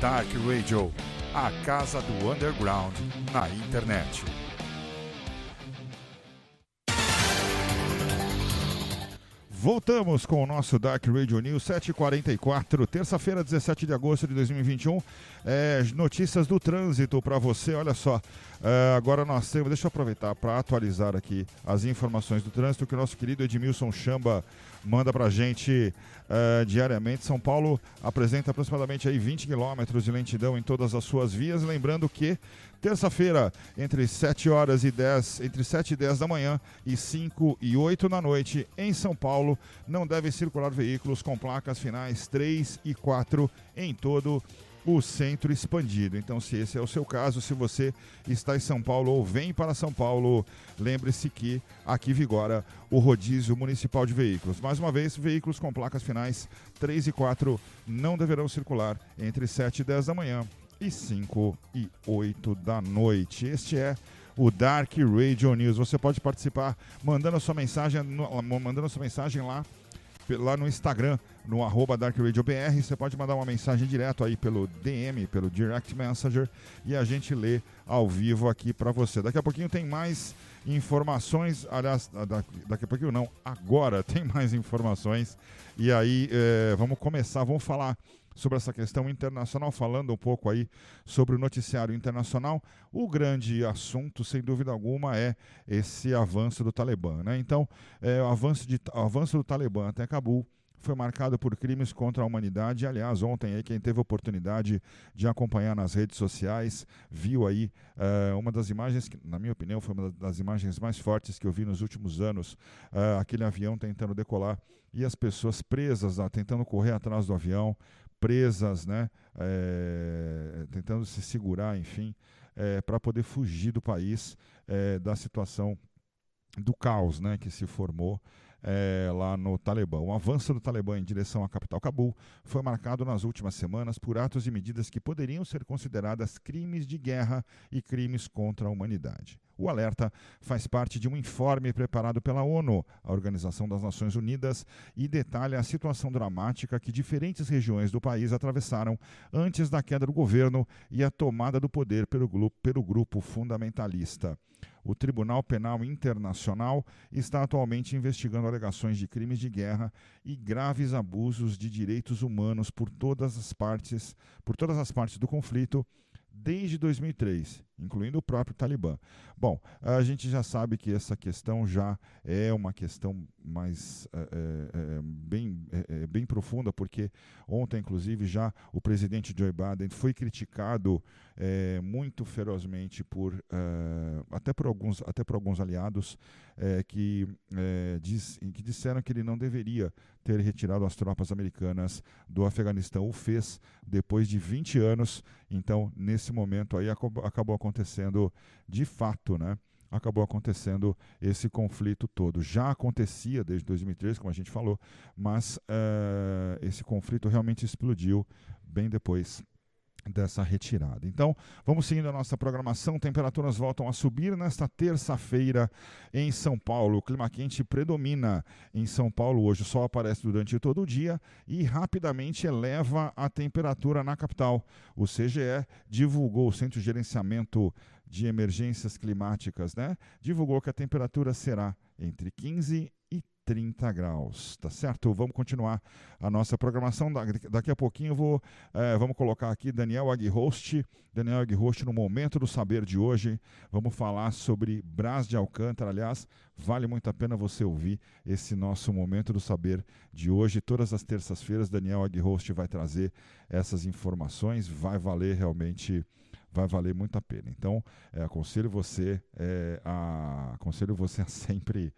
Speaker 1: Dark Radio, a casa do underground na internet. Voltamos com o nosso Dark Radio News 744, terça-feira, 17 de agosto de 2021. É, notícias do trânsito para você. Olha só, é, agora nós temos. Deixa eu aproveitar para atualizar aqui as informações do trânsito que o nosso querido Edmilson Chamba manda para a gente uh, diariamente. São Paulo apresenta aproximadamente aí 20 quilômetros de lentidão em todas as suas vias. Lembrando que terça-feira, entre 7 horas e 10, entre 7 e 10 da manhã e 5 e 8 da noite, em São Paulo, não devem circular veículos com placas finais 3 e 4 em todo o o centro expandido. Então, se esse é o seu caso, se você está em São Paulo ou vem para São Paulo, lembre-se que aqui vigora o rodízio municipal de veículos. Mais uma vez, veículos com placas finais 3 e 4 não deverão circular entre 7 e 10 da manhã e 5 e 8 da noite. Este é o Dark Radio News. Você pode participar mandando a sua mensagem, mandando a sua mensagem lá lá no Instagram, no arroba DarkRadioBR. Você pode mandar uma mensagem direto aí pelo DM, pelo Direct Messenger, e a gente lê ao vivo aqui para você. Daqui a pouquinho tem mais informações. Aliás, daqui a pouquinho não, agora tem mais informações. E aí, é, vamos começar, vamos falar sobre essa questão internacional, falando um pouco aí sobre o noticiário internacional. O grande assunto, sem dúvida alguma, é esse avanço do Talibã. Né? Então, é, o, avanço de, o avanço do Talibã até Cabul foi marcado por crimes contra a humanidade. Aliás, ontem aí quem teve oportunidade de acompanhar nas redes sociais viu aí uh, uma das imagens que, na minha opinião, foi uma das imagens mais fortes que eu vi nos últimos anos. Uh, aquele avião tentando decolar e as pessoas presas, tentando correr atrás do avião, presas, né, é, tentando se segurar, enfim, para poder fugir do país da situação do caos né, que se formou é, lá no Talibã. O avanço do Talibã em direção à capital Cabul foi marcado nas últimas semanas por atos e medidas que poderiam ser consideradas crimes de guerra e crimes contra a humanidade. O alerta faz parte de um informe preparado pela ONU, a Organização das Nações Unidas, e detalha a situação dramática que diferentes regiões do país atravessaram antes da queda do governo e a tomada do poder pelo pelo grupo fundamentalista. O Tribunal Penal Internacional está atualmente investigando alegações de crimes de guerra e graves abusos de direitos humanos por todas as partes, por todas as partes do conflito desde 2003, incluindo o próprio Talibã. Bom, a gente já sabe que essa questão já é uma questão mais é, é, bem, é, bem profunda, porque ontem, inclusive, já o presidente Joe Biden foi criticado muito ferozmente por até por alguns até por alguns aliados que, diz, que disseram que ele não deveria ter retirado as tropas americanas do Afeganistão. O fez depois de 20 anos. Então, nesse momento aí acabou acontecendo de fato, né? acabou acontecendo esse conflito todo. Já acontecia desde 2013, como a gente falou, mas uh, esse conflito realmente explodiu bem depois dessa retirada. Então, vamos seguindo a nossa programação. Temperaturas voltam a subir nesta terça-feira em São Paulo. O clima quente predomina em São Paulo hoje. O sol aparece durante todo o dia e rapidamente eleva a temperatura na capital. O CGE divulgou o Centro de Gerenciamento de Emergências Climáticas, né? Divulgou que a temperatura será entre 15 30 graus, tá certo? Vamos continuar a nossa programação. Daqui a pouquinho vou, é, vamos colocar aqui Daniel Aguihost. Daniel Aguihost no Momento do Saber de hoje. Vamos falar sobre Brás de Alcântara. Aliás, vale muito a pena você ouvir esse nosso Momento do Saber de hoje. Todas as terças-feiras, Daniel Aguihost vai trazer essas informações. Vai valer realmente vai valer muito a pena. Então, é, aconselho você é, a, aconselho você a sempre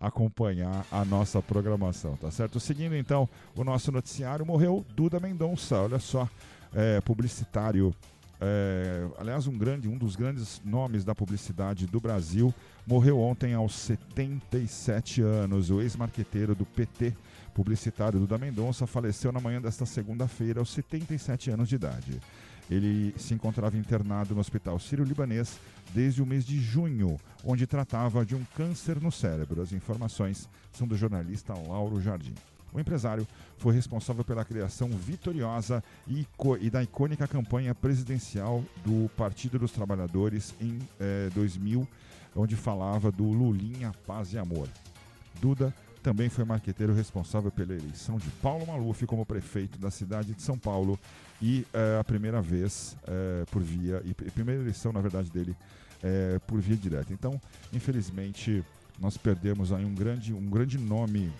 Speaker 1: acompanhar a nossa programação, tá certo? Seguindo então o nosso noticiário, morreu Duda Mendonça, olha só, é, publicitário. É, aliás, um, grande, um dos grandes nomes da publicidade do Brasil morreu ontem aos 77 anos. O ex-marqueteiro do PT, publicitário Duda Mendonça, faleceu na manhã desta segunda-feira aos 77 anos de idade. Ele se encontrava internado no Hospital Sírio-Libanês desde o mês de junho, onde tratava de um câncer no cérebro. As informações são do jornalista Lauro Jardim. O empresário foi responsável pela criação vitoriosa e, da icônica campanha presidencial do Partido dos Trabalhadores em eh, 2000, onde falava do Lulinha, Paz e Amor. Duda também foi marqueteiro responsável pela eleição de Paulo Maluf como prefeito da cidade de São Paulo e é, a primeira vez é, por via, e primeira eleição, na verdade, dele é, por via direta. Então, infelizmente, nós perdemos aí um grande, um grande nome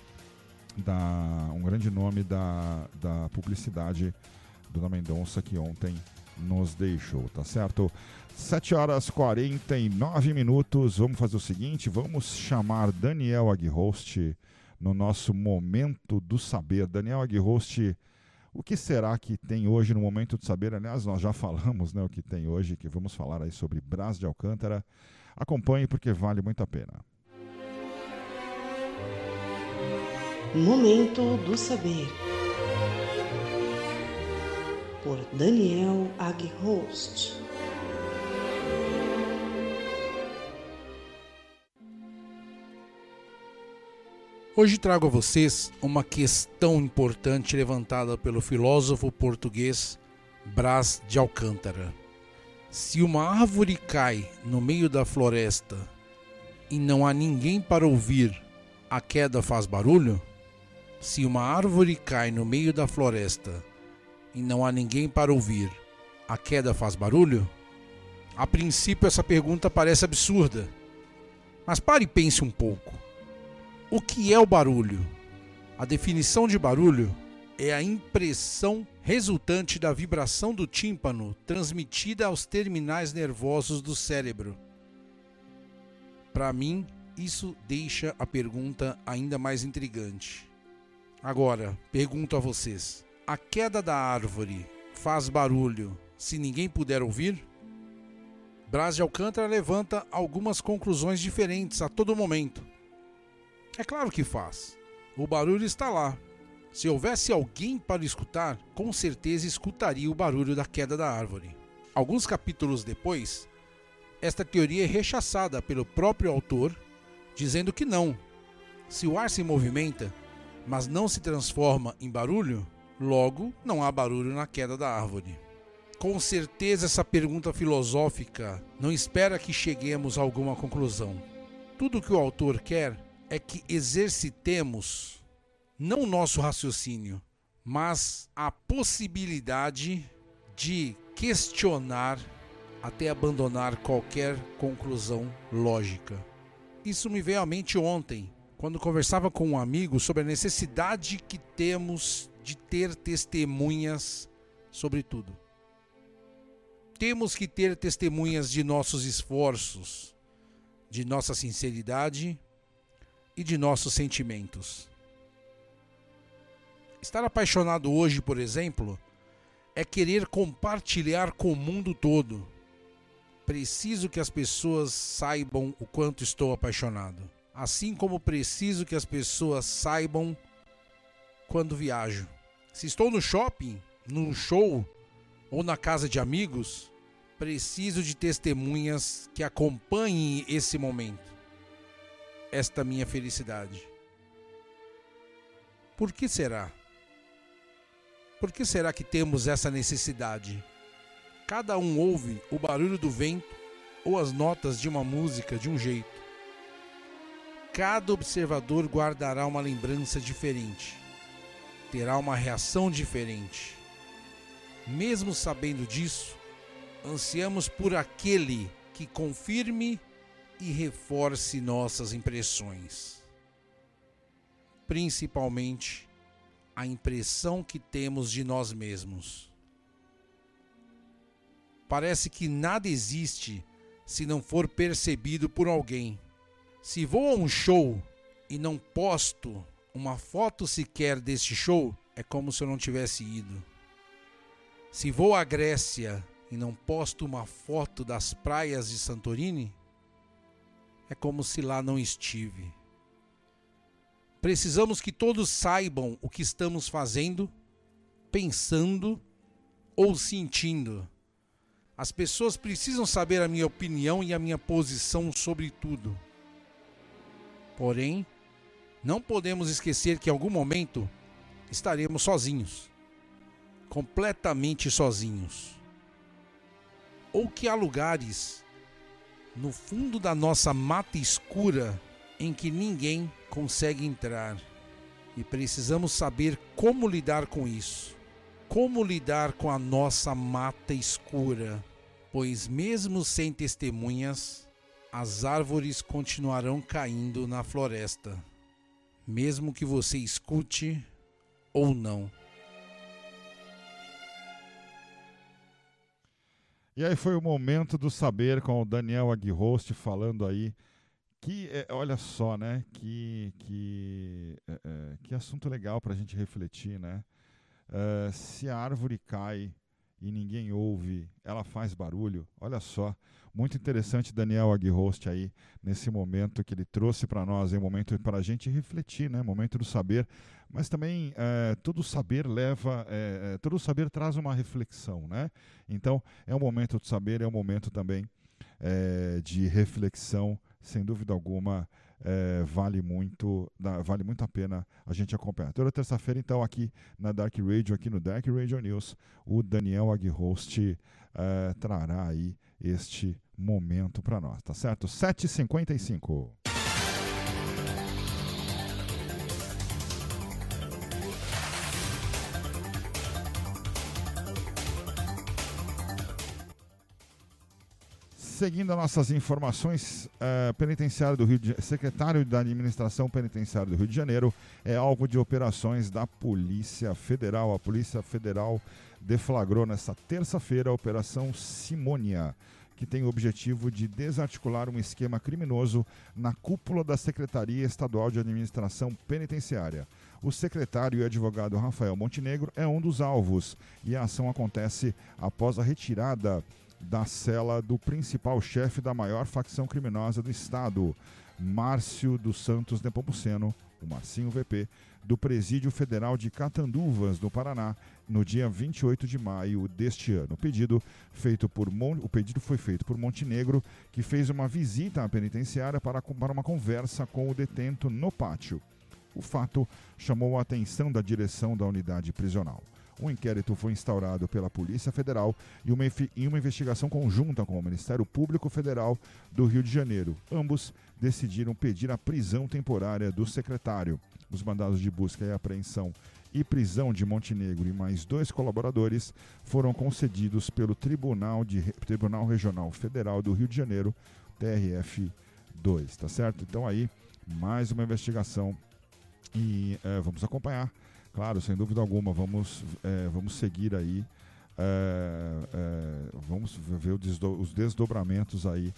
Speaker 1: da, um grande nome da, da publicidade Dona Mendonça que ontem nos deixou, tá certo? 7 horas 49 minutos. Vamos fazer o seguinte: vamos chamar Daniel Aguihost no nosso Momento do Saber. Daniel Aguihost, o que será que tem hoje no Momento do Saber? Aliás, nós já falamos né, o que tem hoje, que vamos falar aí sobre Brás de Alcântara. Acompanhe porque vale muito a pena.
Speaker 8: Momento do Saber por Daniel Aguihost.
Speaker 5: Hoje trago a vocês uma questão importante levantada pelo filósofo português Brás de Alcântara. Se uma árvore cai no meio da floresta e não há ninguém para ouvir, a queda faz barulho? Se uma árvore cai no meio da floresta e não há ninguém para ouvir, a queda faz barulho? A princípio, essa pergunta parece absurda. Mas pare e pense um pouco. O que é o barulho? A definição de barulho é a impressão resultante da vibração do tímpano transmitida aos terminais nervosos do cérebro. Para mim, isso deixa a pergunta ainda mais intrigante. Agora, pergunto a vocês: a queda da árvore faz barulho se ninguém puder ouvir? Brás de Alcântara levanta algumas conclusões diferentes a todo momento. É claro que faz. O barulho está lá. Se houvesse alguém para escutar, com certeza escutaria o barulho da queda da árvore. Alguns capítulos depois, esta teoria é rechaçada pelo próprio autor, dizendo que não. Se o ar se movimenta, mas não se transforma em barulho, Logo, não há barulho na queda da árvore. Com certeza, essa pergunta filosófica não espera que cheguemos a alguma conclusão. Tudo o que o autor quer é que exercitemos não o nosso raciocínio, mas a possibilidade de questionar até abandonar qualquer conclusão lógica. Isso me veio à mente ontem, quando conversava com um amigo sobre a necessidade que temos de ter testemunhas sobre tudo. Temos que ter testemunhas de nossos esforços, de nossa sinceridade e de nossos sentimentos. Estar apaixonado hoje, por exemplo, é querer compartilhar com o mundo todo. preciso que as pessoas saibam o quanto estou apaixonado. Assim como preciso que as pessoas saibam quando viajo. Se estou no shopping, num show ou na casa de amigos, preciso de testemunhas que acompanhem esse momento. Esta minha felicidade. Por que será? Por que será que temos essa necessidade? Cada um ouve o barulho do vento ou as notas de uma música de um jeito. Cada observador guardará uma lembrança diferente, terá uma reação diferente. Mesmo sabendo disso, ansiamos por aquele que confirme e reforce nossas impressões. Principalmente a impressão que temos de nós mesmos. Parece que nada existe se não for percebido por alguém. Se vou a um show e não posto uma foto sequer deste show, é como se eu não tivesse ido. Se vou à Grécia e não posto uma foto das praias de Santorini, é como se lá não estive. Precisamos que todos saibam o que estamos fazendo, pensando ou sentindo. As pessoas precisam saber a minha opinião e a minha posição sobre tudo. Porém, não podemos esquecer que em algum momento estaremos sozinhos completamente sozinhos. Ou que há lugares no fundo da nossa mata escura em que ninguém consegue entrar. E precisamos saber como lidar com isso. Como lidar com a nossa mata escura, pois mesmo sem testemunhas, as árvores continuarão caindo na floresta, mesmo que você escute ou não.
Speaker 1: E aí foi o momento do saber com o Daniel Aguirhost falando aí que, é, olha só, né, que, que, é, é, que assunto legal para a gente refletir, né? É, se a árvore cai e ninguém ouve, ela faz barulho. Olha só, muito interessante Daniel Aguirhost aí nesse momento que ele trouxe para nós, é um momento para a gente refletir, né? Momento do saber, mas também é, todo saber leva, é, todo saber traz uma reflexão, né? Então é um momento do saber, é um momento também é, de reflexão sem dúvida alguma, é, vale, muito, vale muito a pena a gente acompanhar. Toda terça-feira, então, aqui na Dark Radio, aqui no Dark Radio News, o Daniel Aguirhost é, trará aí este momento para nós, tá certo? 7h55. Seguindo nossas informações, uh, penitenciário do Rio de, secretário da Administração Penitenciária do Rio de Janeiro é alvo de operações da Polícia Federal. A Polícia Federal deflagrou nesta terça-feira a Operação Simônia, que tem o objetivo de desarticular um esquema criminoso na cúpula da Secretaria Estadual de Administração Penitenciária. O secretário e advogado Rafael Montenegro é um dos alvos e a ação acontece após a retirada da cela do principal chefe da maior facção criminosa do Estado, Márcio dos Santos Nepomuceno, o Marcinho VP, do Presídio Federal de Catanduvas, no Paraná, no dia 28 de maio deste ano. O pedido, feito por Mon... o pedido foi feito por Montenegro, que fez uma visita à penitenciária para, para uma conversa com o detento no pátio. O fato chamou a atenção da direção da unidade prisional. Um inquérito foi instaurado pela Polícia Federal e uma, e uma investigação conjunta com o Ministério Público Federal do Rio de Janeiro. Ambos decidiram pedir a prisão temporária do secretário. Os mandados de busca e apreensão e prisão de Montenegro e mais dois colaboradores foram concedidos pelo Tribunal, de, Tribunal Regional Federal do Rio de Janeiro, TRF2, tá certo? Então aí, mais uma investigação e é, vamos acompanhar Claro, sem dúvida alguma, vamos, é, vamos seguir aí, é, é, vamos ver os desdobramentos aí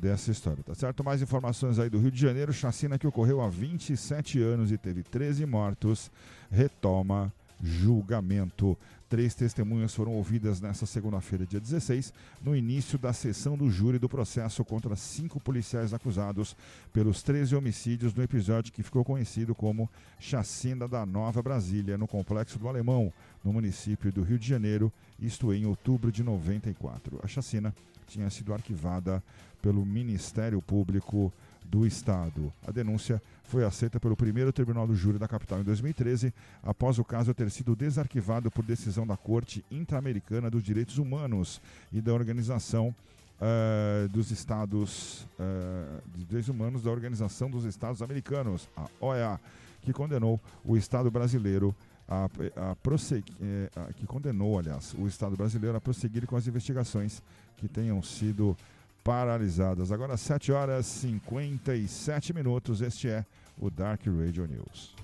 Speaker 1: dessa história, tá certo? Mais informações aí do Rio de Janeiro, chacina que ocorreu há 27 anos e teve 13 mortos, retoma julgamento. Três testemunhas foram ouvidas nesta segunda-feira, dia 16, no início da sessão do júri do processo contra cinco policiais acusados pelos 13 homicídios no episódio que ficou conhecido como Chacina da Nova Brasília, no Complexo do Alemão, no município do Rio de Janeiro, isto em outubro de 94. A chacina tinha sido arquivada pelo Ministério Público do Estado. A denúncia foi aceita pelo primeiro Tribunal do Júri da capital em 2013, após o caso ter sido desarquivado por decisão da Corte Interamericana dos Direitos Humanos e da Organização uh, dos Estados uh, de Direitos Humanos da Organização dos Estados Americanos, a OEA, que condenou o Estado brasileiro a, a prosseguir, eh, que condenou, aliás, o Estado brasileiro a prosseguir com as investigações que tenham sido paralisadas. Agora 7 horas e 57 minutos. Este é o Dark Radio News.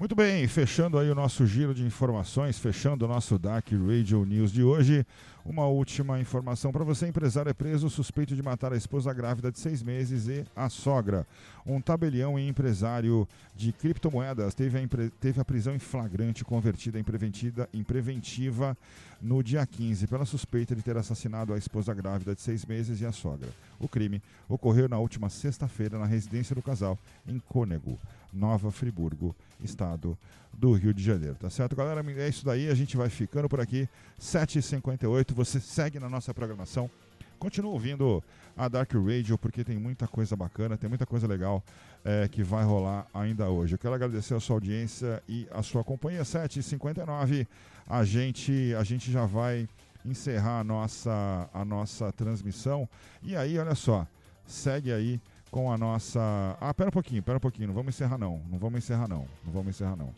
Speaker 1: Muito bem, fechando aí o nosso giro de informações, fechando o nosso Dark Radio News de hoje. Uma última informação para você: empresário é preso suspeito de matar a esposa grávida de seis meses e a sogra. Um tabelião e empresário de criptomoedas teve a, teve a prisão em flagrante convertida em, preventiva, em preventiva no dia 15 pela suspeita de ter assassinado a esposa grávida de seis meses e a sogra. O crime ocorreu na última sexta-feira na residência do casal em Cônego. Nova Friburgo, estado do Rio de Janeiro. Tá certo, galera? É isso daí, a gente vai ficando por aqui. 7h58, você segue na nossa programação. Continua ouvindo a Dark Radio, porque tem muita coisa bacana, tem muita coisa legal é, que vai rolar ainda hoje. Eu quero agradecer a sua audiência e a sua companhia. 7h59, a gente, a gente já vai encerrar a nossa, a nossa transmissão. E aí, olha só, segue aí com a nossa. Ah, pera um pouquinho, pera um pouquinho, não vamos encerrar não. Não vamos encerrar não. Não vamos encerrar não.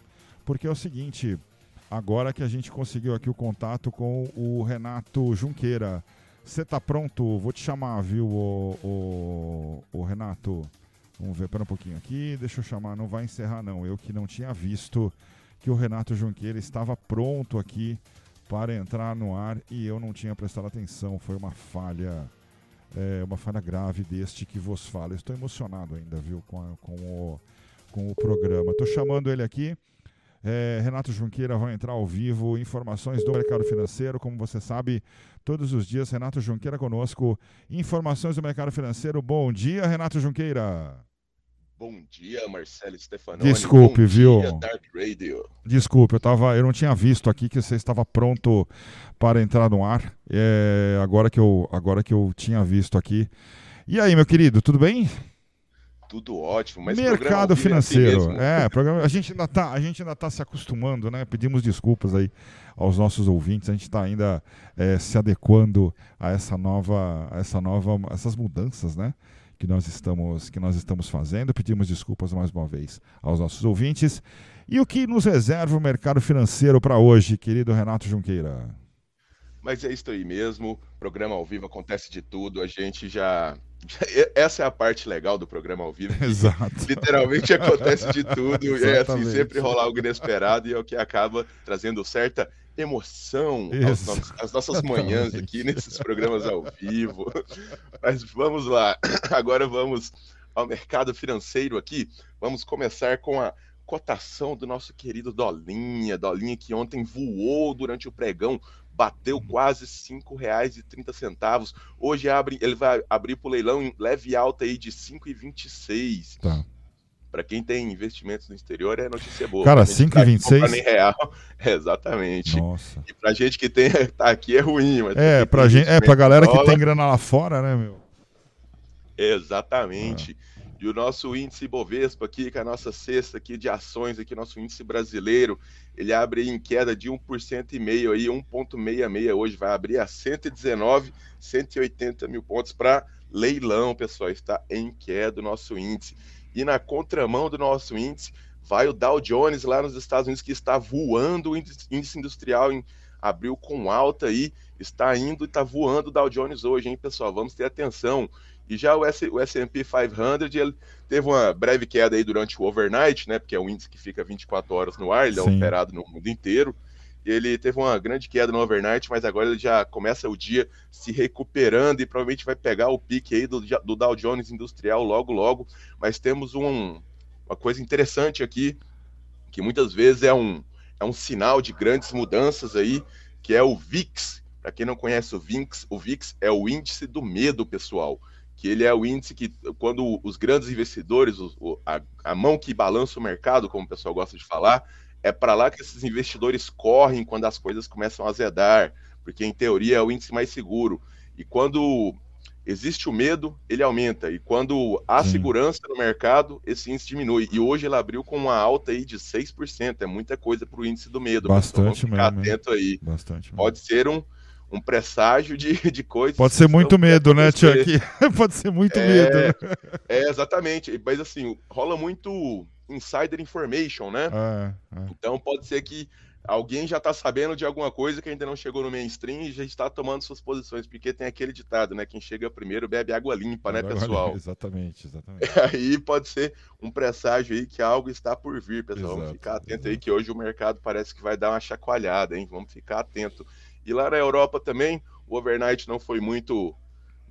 Speaker 1: Porque é o seguinte, agora que a gente conseguiu aqui o contato com o Renato Junqueira. Você tá pronto? Vou te chamar, viu, o, o, o, Renato? Vamos ver, pera um pouquinho aqui, deixa eu chamar, não vai encerrar não. Eu que não tinha visto que o Renato Junqueira estava pronto aqui para entrar no ar e eu não tinha prestado atenção, foi uma falha é, uma falha grave deste que vos fala. Estou emocionado ainda, viu, com, a, com, o, com o programa. Estou chamando ele aqui. É, Renato Junqueira vai entrar ao vivo. Informações do mercado financeiro, como você sabe, todos os dias. Renato Junqueira conosco. Informações do mercado financeiro. Bom dia, Renato Junqueira.
Speaker 9: Bom dia, Marcelo Stefanoni.
Speaker 1: Desculpe,
Speaker 9: Bom
Speaker 1: viu?
Speaker 9: Dia, Dark Radio.
Speaker 1: Desculpe, eu, tava, eu não tinha visto aqui que você estava pronto para entrar no ar. É, agora, que eu, agora que eu tinha visto aqui. E aí, meu querido, tudo bem?
Speaker 9: Tudo ótimo, mas
Speaker 1: mercado financeiro. É, assim é, programa, a gente ainda tá, a gente ainda tá se acostumando, né? Pedimos desculpas aí aos nossos ouvintes. A gente está ainda é, se adequando a essa nova, a essa nova, essas mudanças, né? Que nós estamos que nós estamos fazendo. Pedimos desculpas mais uma vez aos nossos ouvintes. E o que nos reserva o mercado financeiro para hoje, querido Renato Junqueira?
Speaker 9: Mas é isso aí mesmo. Programa ao vivo acontece de tudo. A gente já essa é a parte legal do programa ao vivo.
Speaker 1: Exato.
Speaker 9: Literalmente acontece de tudo. e é assim, sempre rolar algo inesperado e é o que acaba trazendo certa emoção aos, às nossas manhãs aqui nesses programas ao vivo. Mas vamos lá. Agora vamos ao mercado financeiro aqui. Vamos começar com a cotação do nosso querido Dolinha. Dolinha que ontem voou durante o pregão, bateu uhum. quase R$ 5,30. Hoje abre, ele vai abrir para o leilão em leve alta aí de 5,26. Tá. Para quem tem investimentos no exterior é notícia boa.
Speaker 1: Cara, 5,26?
Speaker 9: nem real. É, exatamente.
Speaker 1: Nossa.
Speaker 9: E pra gente que tem tá aqui é ruim, mas
Speaker 1: É, pra gente, é pra galera dólar, que tem grana lá fora, né, meu?
Speaker 9: Exatamente. Ah. E o nosso índice Bovespa aqui, que é a nossa cesta aqui de ações aqui, nosso índice brasileiro, ele abre em queda de 1% e meio aí, 1.66 hoje, vai abrir a 119, 180 mil pontos para leilão, pessoal, está em queda o nosso índice. E na contramão do nosso índice, vai o Dow Jones lá nos Estados Unidos, que está voando o índice industrial em abril com alta aí, está indo e está voando o Dow Jones hoje, hein, pessoal? Vamos ter atenção. E já o, S&P 500, ele teve uma breve queda aí durante o overnight, né? Porque é um índice que fica 24 horas no ar, ele é Sim. é operado no mundo inteiro. Ele teve uma grande queda no overnight, mas agora ele já começa o dia se recuperando e provavelmente vai pegar o pique aí do, do Dow Jones Industrial logo, logo. Mas temos um, uma coisa interessante aqui, que muitas vezes é um, é um sinal de grandes mudanças aí, que é o VIX. Para quem não conhece o VIX, o VIX é o índice do medo, pessoal. Que ele é o índice que, quando os grandes investidores, o, a, a mão que balança o mercado, como o pessoal gosta de falar, é para lá que esses investidores correm quando as coisas começam a azedar, porque em teoria é o índice mais seguro. E quando existe o medo, ele aumenta. E quando há segurança no mercado, esse índice diminui. E hoje ele abriu com uma alta aí de 6%. É muita coisa para o índice do medo.
Speaker 1: Bastante ficar
Speaker 9: mesmo. atento aí.
Speaker 1: Bastante
Speaker 9: Pode mesmo. ser um, um presságio de, de coisas.
Speaker 1: Pode ser muito medo, né, Chuck? Pode ser muito
Speaker 9: é,
Speaker 1: medo. Né?
Speaker 9: É, exatamente. Mas assim, rola muito insider information, né?
Speaker 1: É, é.
Speaker 9: Então pode ser que alguém já está sabendo de alguma coisa que ainda não chegou no mainstream e já está tomando suas posições, porque tem aquele ditado, né? Quem chega primeiro bebe água limpa, né, pessoal?
Speaker 1: Exatamente, exatamente.
Speaker 9: Aí pode ser um presságio aí que algo está por vir, pessoal. Exato, Vamos ficar atento exato. aí que hoje o mercado parece que vai dar uma chacoalhada, hein? Vamos ficar atento. E lá na Europa também, o overnight não foi muito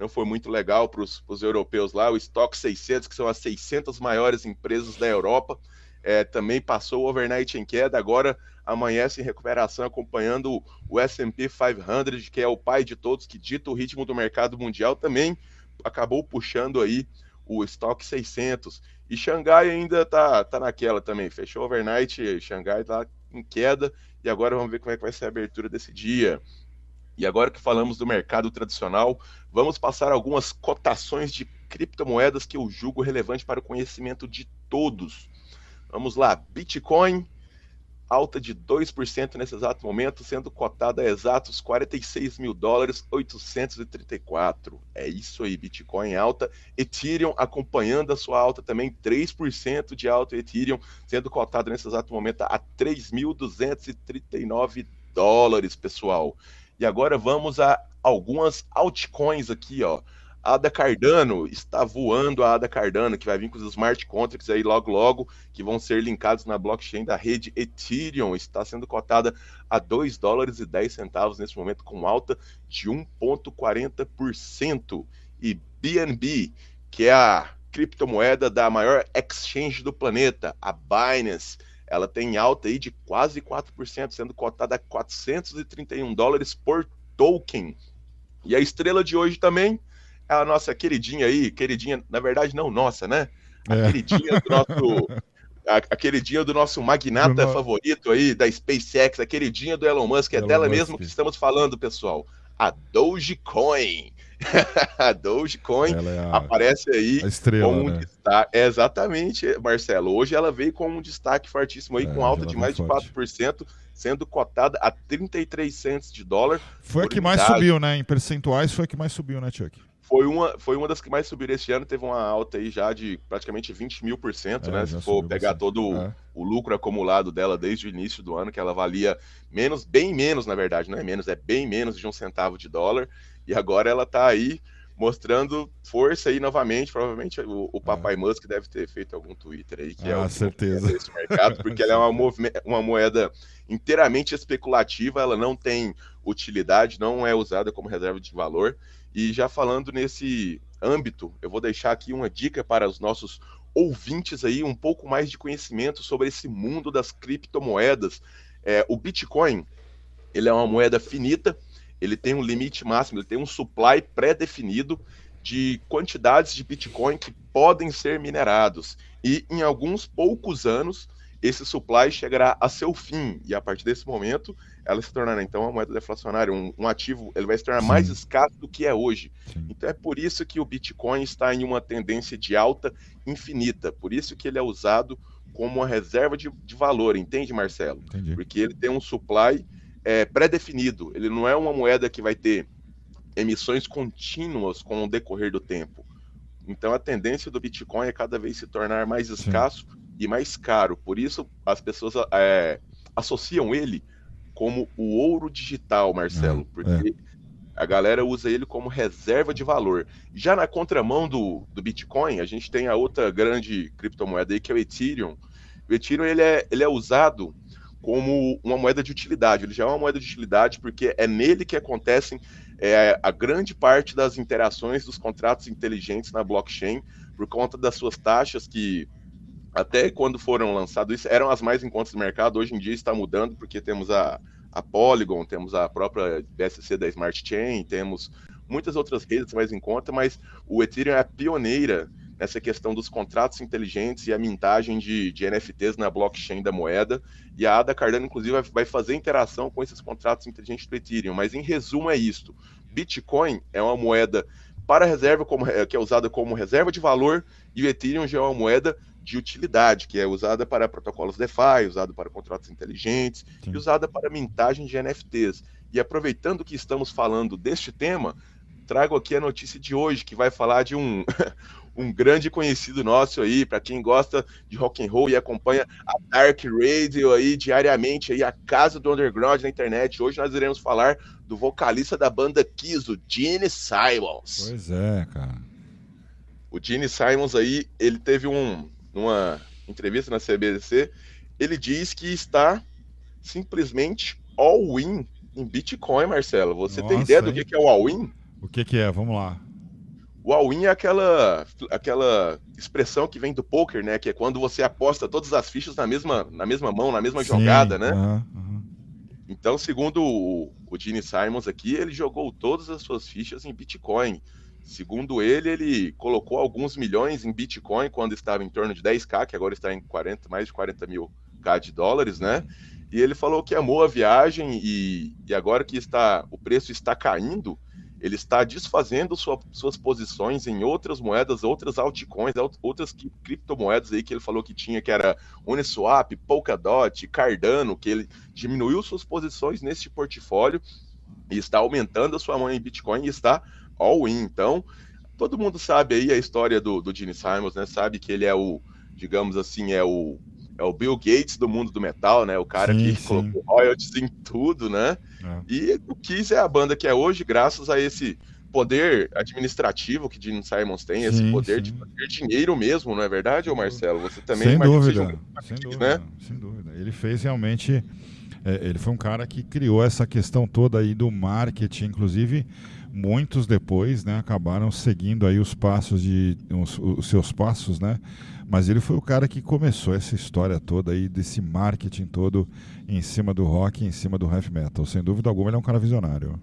Speaker 9: não foi muito legal para os europeus lá. O Stock 600, que são as 600 maiores empresas da Europa, é, também passou o overnight em queda. Agora amanhece em recuperação, acompanhando o S&P 500, que é o pai de todos, que dita o ritmo do mercado mundial, também acabou puxando aí o Stock 600. E Xangai ainda tá, tá naquela também. Fechou overnight, Xangai tá em queda. E agora vamos ver como é que vai ser a abertura desse dia. E agora que falamos do mercado tradicional, vamos passar algumas cotações de criptomoedas que eu julgo relevante para o conhecimento de todos. Vamos lá, Bitcoin, alta de 2% nesse exato momento, sendo cotada a exatos 46 mil dólares 834. É isso aí, Bitcoin alta. Ethereum acompanhando a sua alta também, 3% de alta Ethereum, sendo cotado nesse exato momento a 3.239 dólares, pessoal. E agora vamos a algumas altcoins aqui, ó. A Ada Cardano está voando a Ada Cardano, que vai vir com os smart contracts aí logo logo, que vão ser linkados na blockchain da rede Ethereum. Está sendo cotada a 2 dólares e 10 centavos nesse momento, com alta de 1,40%. E BNB, que é a criptomoeda da maior exchange do planeta, a Binance, ela tem alta aí de quase 4%, sendo cotada a 431 dólares por token. E a estrela de hoje também é a nossa queridinha aí, queridinha, na verdade não nossa, né? A é. queridinha do nosso a, a queridinha do nosso magnata favorito aí da SpaceX, a queridinha do Elon Musk, é Elon dela Musk. mesmo que estamos falando, pessoal. A Dogecoin. A Dogecoin é a, aparece aí
Speaker 1: estrela,
Speaker 9: com um né? destaque. exatamente, Marcelo. Hoje ela veio com um destaque fortíssimo aí, é, com alta de mais de 4%, sendo cotada a 33 cents de dólar.
Speaker 1: Foi a que mais subiu, né? Em percentuais, foi a que mais subiu, né, Chuck?
Speaker 9: Foi uma, foi uma das que mais subiram este ano, teve uma alta aí já de praticamente 20 mil por cento, é, né? Se for pegar todo é. o lucro acumulado dela desde o início do ano, que ela valia menos, bem menos, na verdade, não é menos, é bem menos de um centavo de dólar. E agora ela está aí mostrando força aí novamente. Provavelmente o, o Papai é. Musk deve ter feito algum Twitter aí, que é
Speaker 1: ah,
Speaker 9: é o
Speaker 1: certeza.
Speaker 9: desse mercado, porque ela é uma, uma moeda inteiramente especulativa, ela não tem utilidade, não é usada como reserva de valor. E já falando nesse âmbito, eu vou deixar aqui uma dica para os nossos ouvintes aí, um pouco mais de conhecimento sobre esse mundo das criptomoedas. É, o Bitcoin, ele é uma moeda finita, ele tem um limite máximo, ele tem um supply pré-definido de quantidades de Bitcoin que podem ser minerados. E em alguns poucos anos, esse supply chegará a seu fim. E a partir desse momento, ela se tornará então uma moeda deflacionária, um, um ativo, ele vai se tornar Sim. mais escasso do que é hoje. Sim. Então é por isso que o Bitcoin está em uma tendência de alta infinita. Por isso que ele é usado como uma reserva de, de valor, entende, Marcelo?
Speaker 1: Entendi.
Speaker 9: Porque ele tem um supply é, pré-definido. Ele não é uma moeda que vai ter emissões contínuas com o decorrer do tempo. Então a tendência do Bitcoin é cada vez se tornar mais escasso Sim. e mais caro. Por isso as pessoas é, associam ele como o ouro digital, Marcelo, ah, porque é. a galera usa ele como reserva de valor. Já na contramão do, do Bitcoin, a gente tem a outra grande criptomoeda aí que é o Ethereum. O Ethereum ele é, ele é usado como uma moeda de utilidade. Ele já é uma moeda de utilidade porque é nele que acontecem é, a grande parte das interações dos contratos inteligentes na blockchain, por conta das suas taxas que até quando foram lançados isso eram as mais em contas do mercado. Hoje em dia está mudando porque temos a, a Polygon, temos a própria BSC da Smart Chain, temos muitas outras redes mais em conta, mas o Ethereum é a pioneira nessa questão dos contratos inteligentes e a mintagem de, de NFTs na blockchain da moeda. E a Ada Cardano, inclusive, vai fazer interação com esses contratos inteligentes do Ethereum. Mas, em resumo, é isto. Bitcoin é uma moeda para reserva, como, que é usada como reserva de valor, e o Ethereum já é uma moeda de utilidade, que é usada para protocolos DeFi, usada para contratos inteligentes Sim. e usada para mintagem de NFTs. E aproveitando que estamos falando deste tema, trago aqui a notícia de hoje, que vai falar de um, um grande conhecido nosso aí, para quem gosta de rock and roll e acompanha a Dark Radio aí diariamente aí a casa do underground na internet. Hoje nós iremos falar do vocalista da banda Kiss, o Gene Simons.
Speaker 1: Pois é, cara.
Speaker 9: O Gene Simons aí, ele teve um numa entrevista na CBDC, ele diz que está simplesmente all-in em Bitcoin, Marcelo. Você Nossa, tem ideia do que é o all-in?
Speaker 1: O que, que é? Vamos lá.
Speaker 9: O all-in é aquela, aquela expressão que vem do poker, né? Que é quando você aposta todas as fichas na mesma, na mesma mão, na mesma Sim, jogada, né? Então, segundo o, o Gene Simons aqui, ele jogou todas as suas fichas em Bitcoin. Segundo ele, ele colocou alguns milhões em Bitcoin quando estava em torno de 10k, que agora está em 40, mais de 40 mil K de dólares, né? E ele falou que amou a viagem e, e agora que está o preço está caindo, ele está desfazendo sua, suas posições em outras moedas, outras altcoins, outras criptomoedas aí que ele falou que tinha, que era Uniswap, Polkadot, Cardano, que ele diminuiu suas posições nesse portfólio e está aumentando a sua mão em Bitcoin e está all-in. Então, todo mundo sabe aí a história do, do Gene Simons, né? Sabe que ele é o, digamos assim, é o é o Bill Gates do mundo do metal, né? O cara sim, que sim. colocou royalties em tudo, né? É. E o Kiss é a banda que é hoje, graças a esse poder administrativo que Gene Simons tem, sim, esse poder de fazer dinheiro mesmo, não é verdade, ô Marcelo? Você também
Speaker 1: sem dúvida, um... sem dúvida, né? sem dúvida. Ele fez realmente, é, ele foi um cara que criou essa questão toda aí do marketing, inclusive muitos depois, né, acabaram seguindo aí os passos de os, os seus passos, né? Mas ele foi o cara que começou essa história toda aí, desse marketing todo em cima do rock, em cima do heavy metal. Sem dúvida alguma, ele é um cara visionário.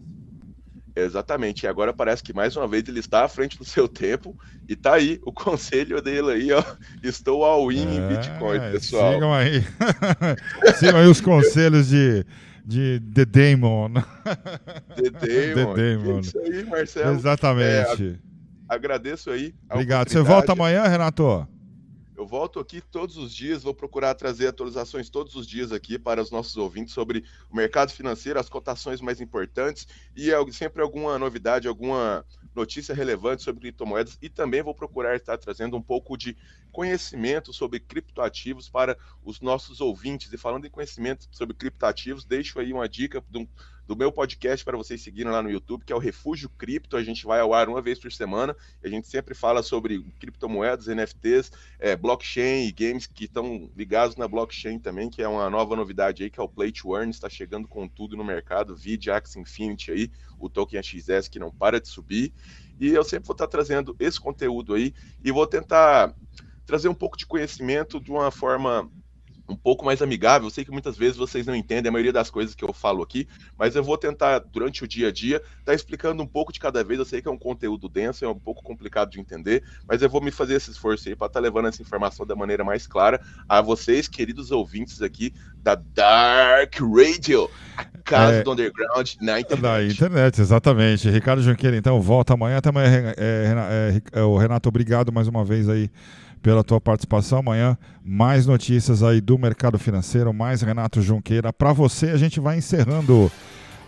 Speaker 9: Exatamente. E agora parece que mais uma vez ele está à frente do seu tempo e tá aí o conselho dele aí, ó. Estou all in é, em Bitcoin, pessoal.
Speaker 1: Sigam aí. sigam aí os conselhos de, de The Damon.
Speaker 9: The Damon. The Damon. É isso aí, Marcelo.
Speaker 1: Exatamente. É,
Speaker 9: agradeço aí.
Speaker 1: Obrigado. Você volta amanhã, Renato?
Speaker 9: Eu volto aqui todos os dias, vou procurar trazer atualizações todos os dias aqui para os nossos ouvintes sobre o mercado financeiro, as cotações mais importantes e sempre alguma novidade, alguma notícia relevante sobre criptomoedas e também vou procurar estar trazendo um pouco de conhecimento sobre criptoativos para os nossos ouvintes. E falando em conhecimento sobre criptoativos, deixo aí uma dica de um do meu podcast para vocês seguirem lá no YouTube, que é o Refúgio Cripto. A gente vai ao ar uma vez por semana. a gente sempre fala sobre criptomoedas, NFTs, é, blockchain e games que estão ligados na blockchain também, que é uma nova novidade aí, que é o Play to Earn, está chegando com tudo no mercado, vide Axie Infinity aí, o token XS que não para de subir. E eu sempre vou estar trazendo esse conteúdo aí e vou tentar trazer um pouco de conhecimento de uma forma um pouco mais amigável. Eu sei que muitas vezes vocês não entendem a maioria das coisas que eu falo aqui, mas eu vou tentar, durante o dia a dia, estar tá explicando um pouco de cada vez. Eu sei que é um conteúdo denso, é um pouco complicado de entender, mas eu vou me fazer esse esforço aí para estar tá levando essa informação da maneira mais clara a vocês, queridos ouvintes aqui da Dark Radio, a casa é, do underground na internet. Na
Speaker 1: internet, exatamente. Ricardo Junqueira, então, volta amanhã. Até amanhã, é, é, é, o Renato, obrigado mais uma vez aí pela tua participação. Amanhã, mais notícias aí do mercado financeiro, mais Renato Junqueira. Para você, a gente vai encerrando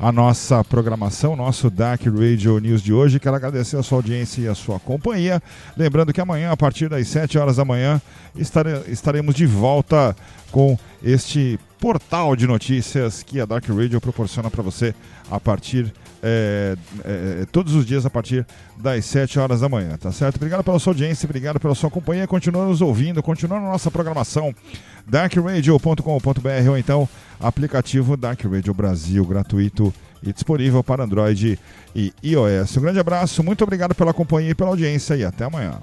Speaker 1: a nossa programação, nosso DAC Radio News de hoje. Quero agradecer a sua audiência e a sua companhia. Lembrando que amanhã, a partir das 7 horas da manhã, estare, estaremos de volta com este portal de notícias que a Dark Radio proporciona para você a partir é, é, todos os dias a partir das 7 horas da manhã, tá certo? Obrigado pela sua audiência, obrigado pela sua companhia. Continua nos ouvindo, continua na nossa programação darkradio.com.br ou então aplicativo Dark Radio Brasil, gratuito e disponível para Android e iOS. Um grande abraço, muito obrigado pela companhia e pela audiência e até amanhã.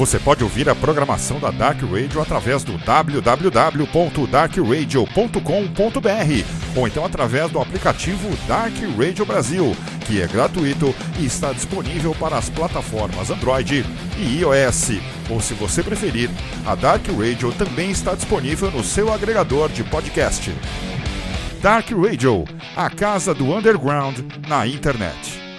Speaker 10: Você pode ouvir a programação da Dark Radio através do www.darkradio.com.br ou então através do aplicativo Dark Radio Brasil, que é gratuito e está disponível para as plataformas Android e iOS. Ou se você preferir, a Dark Radio também está disponível no seu agregador de podcast. Dark Radio, a casa do underground na internet.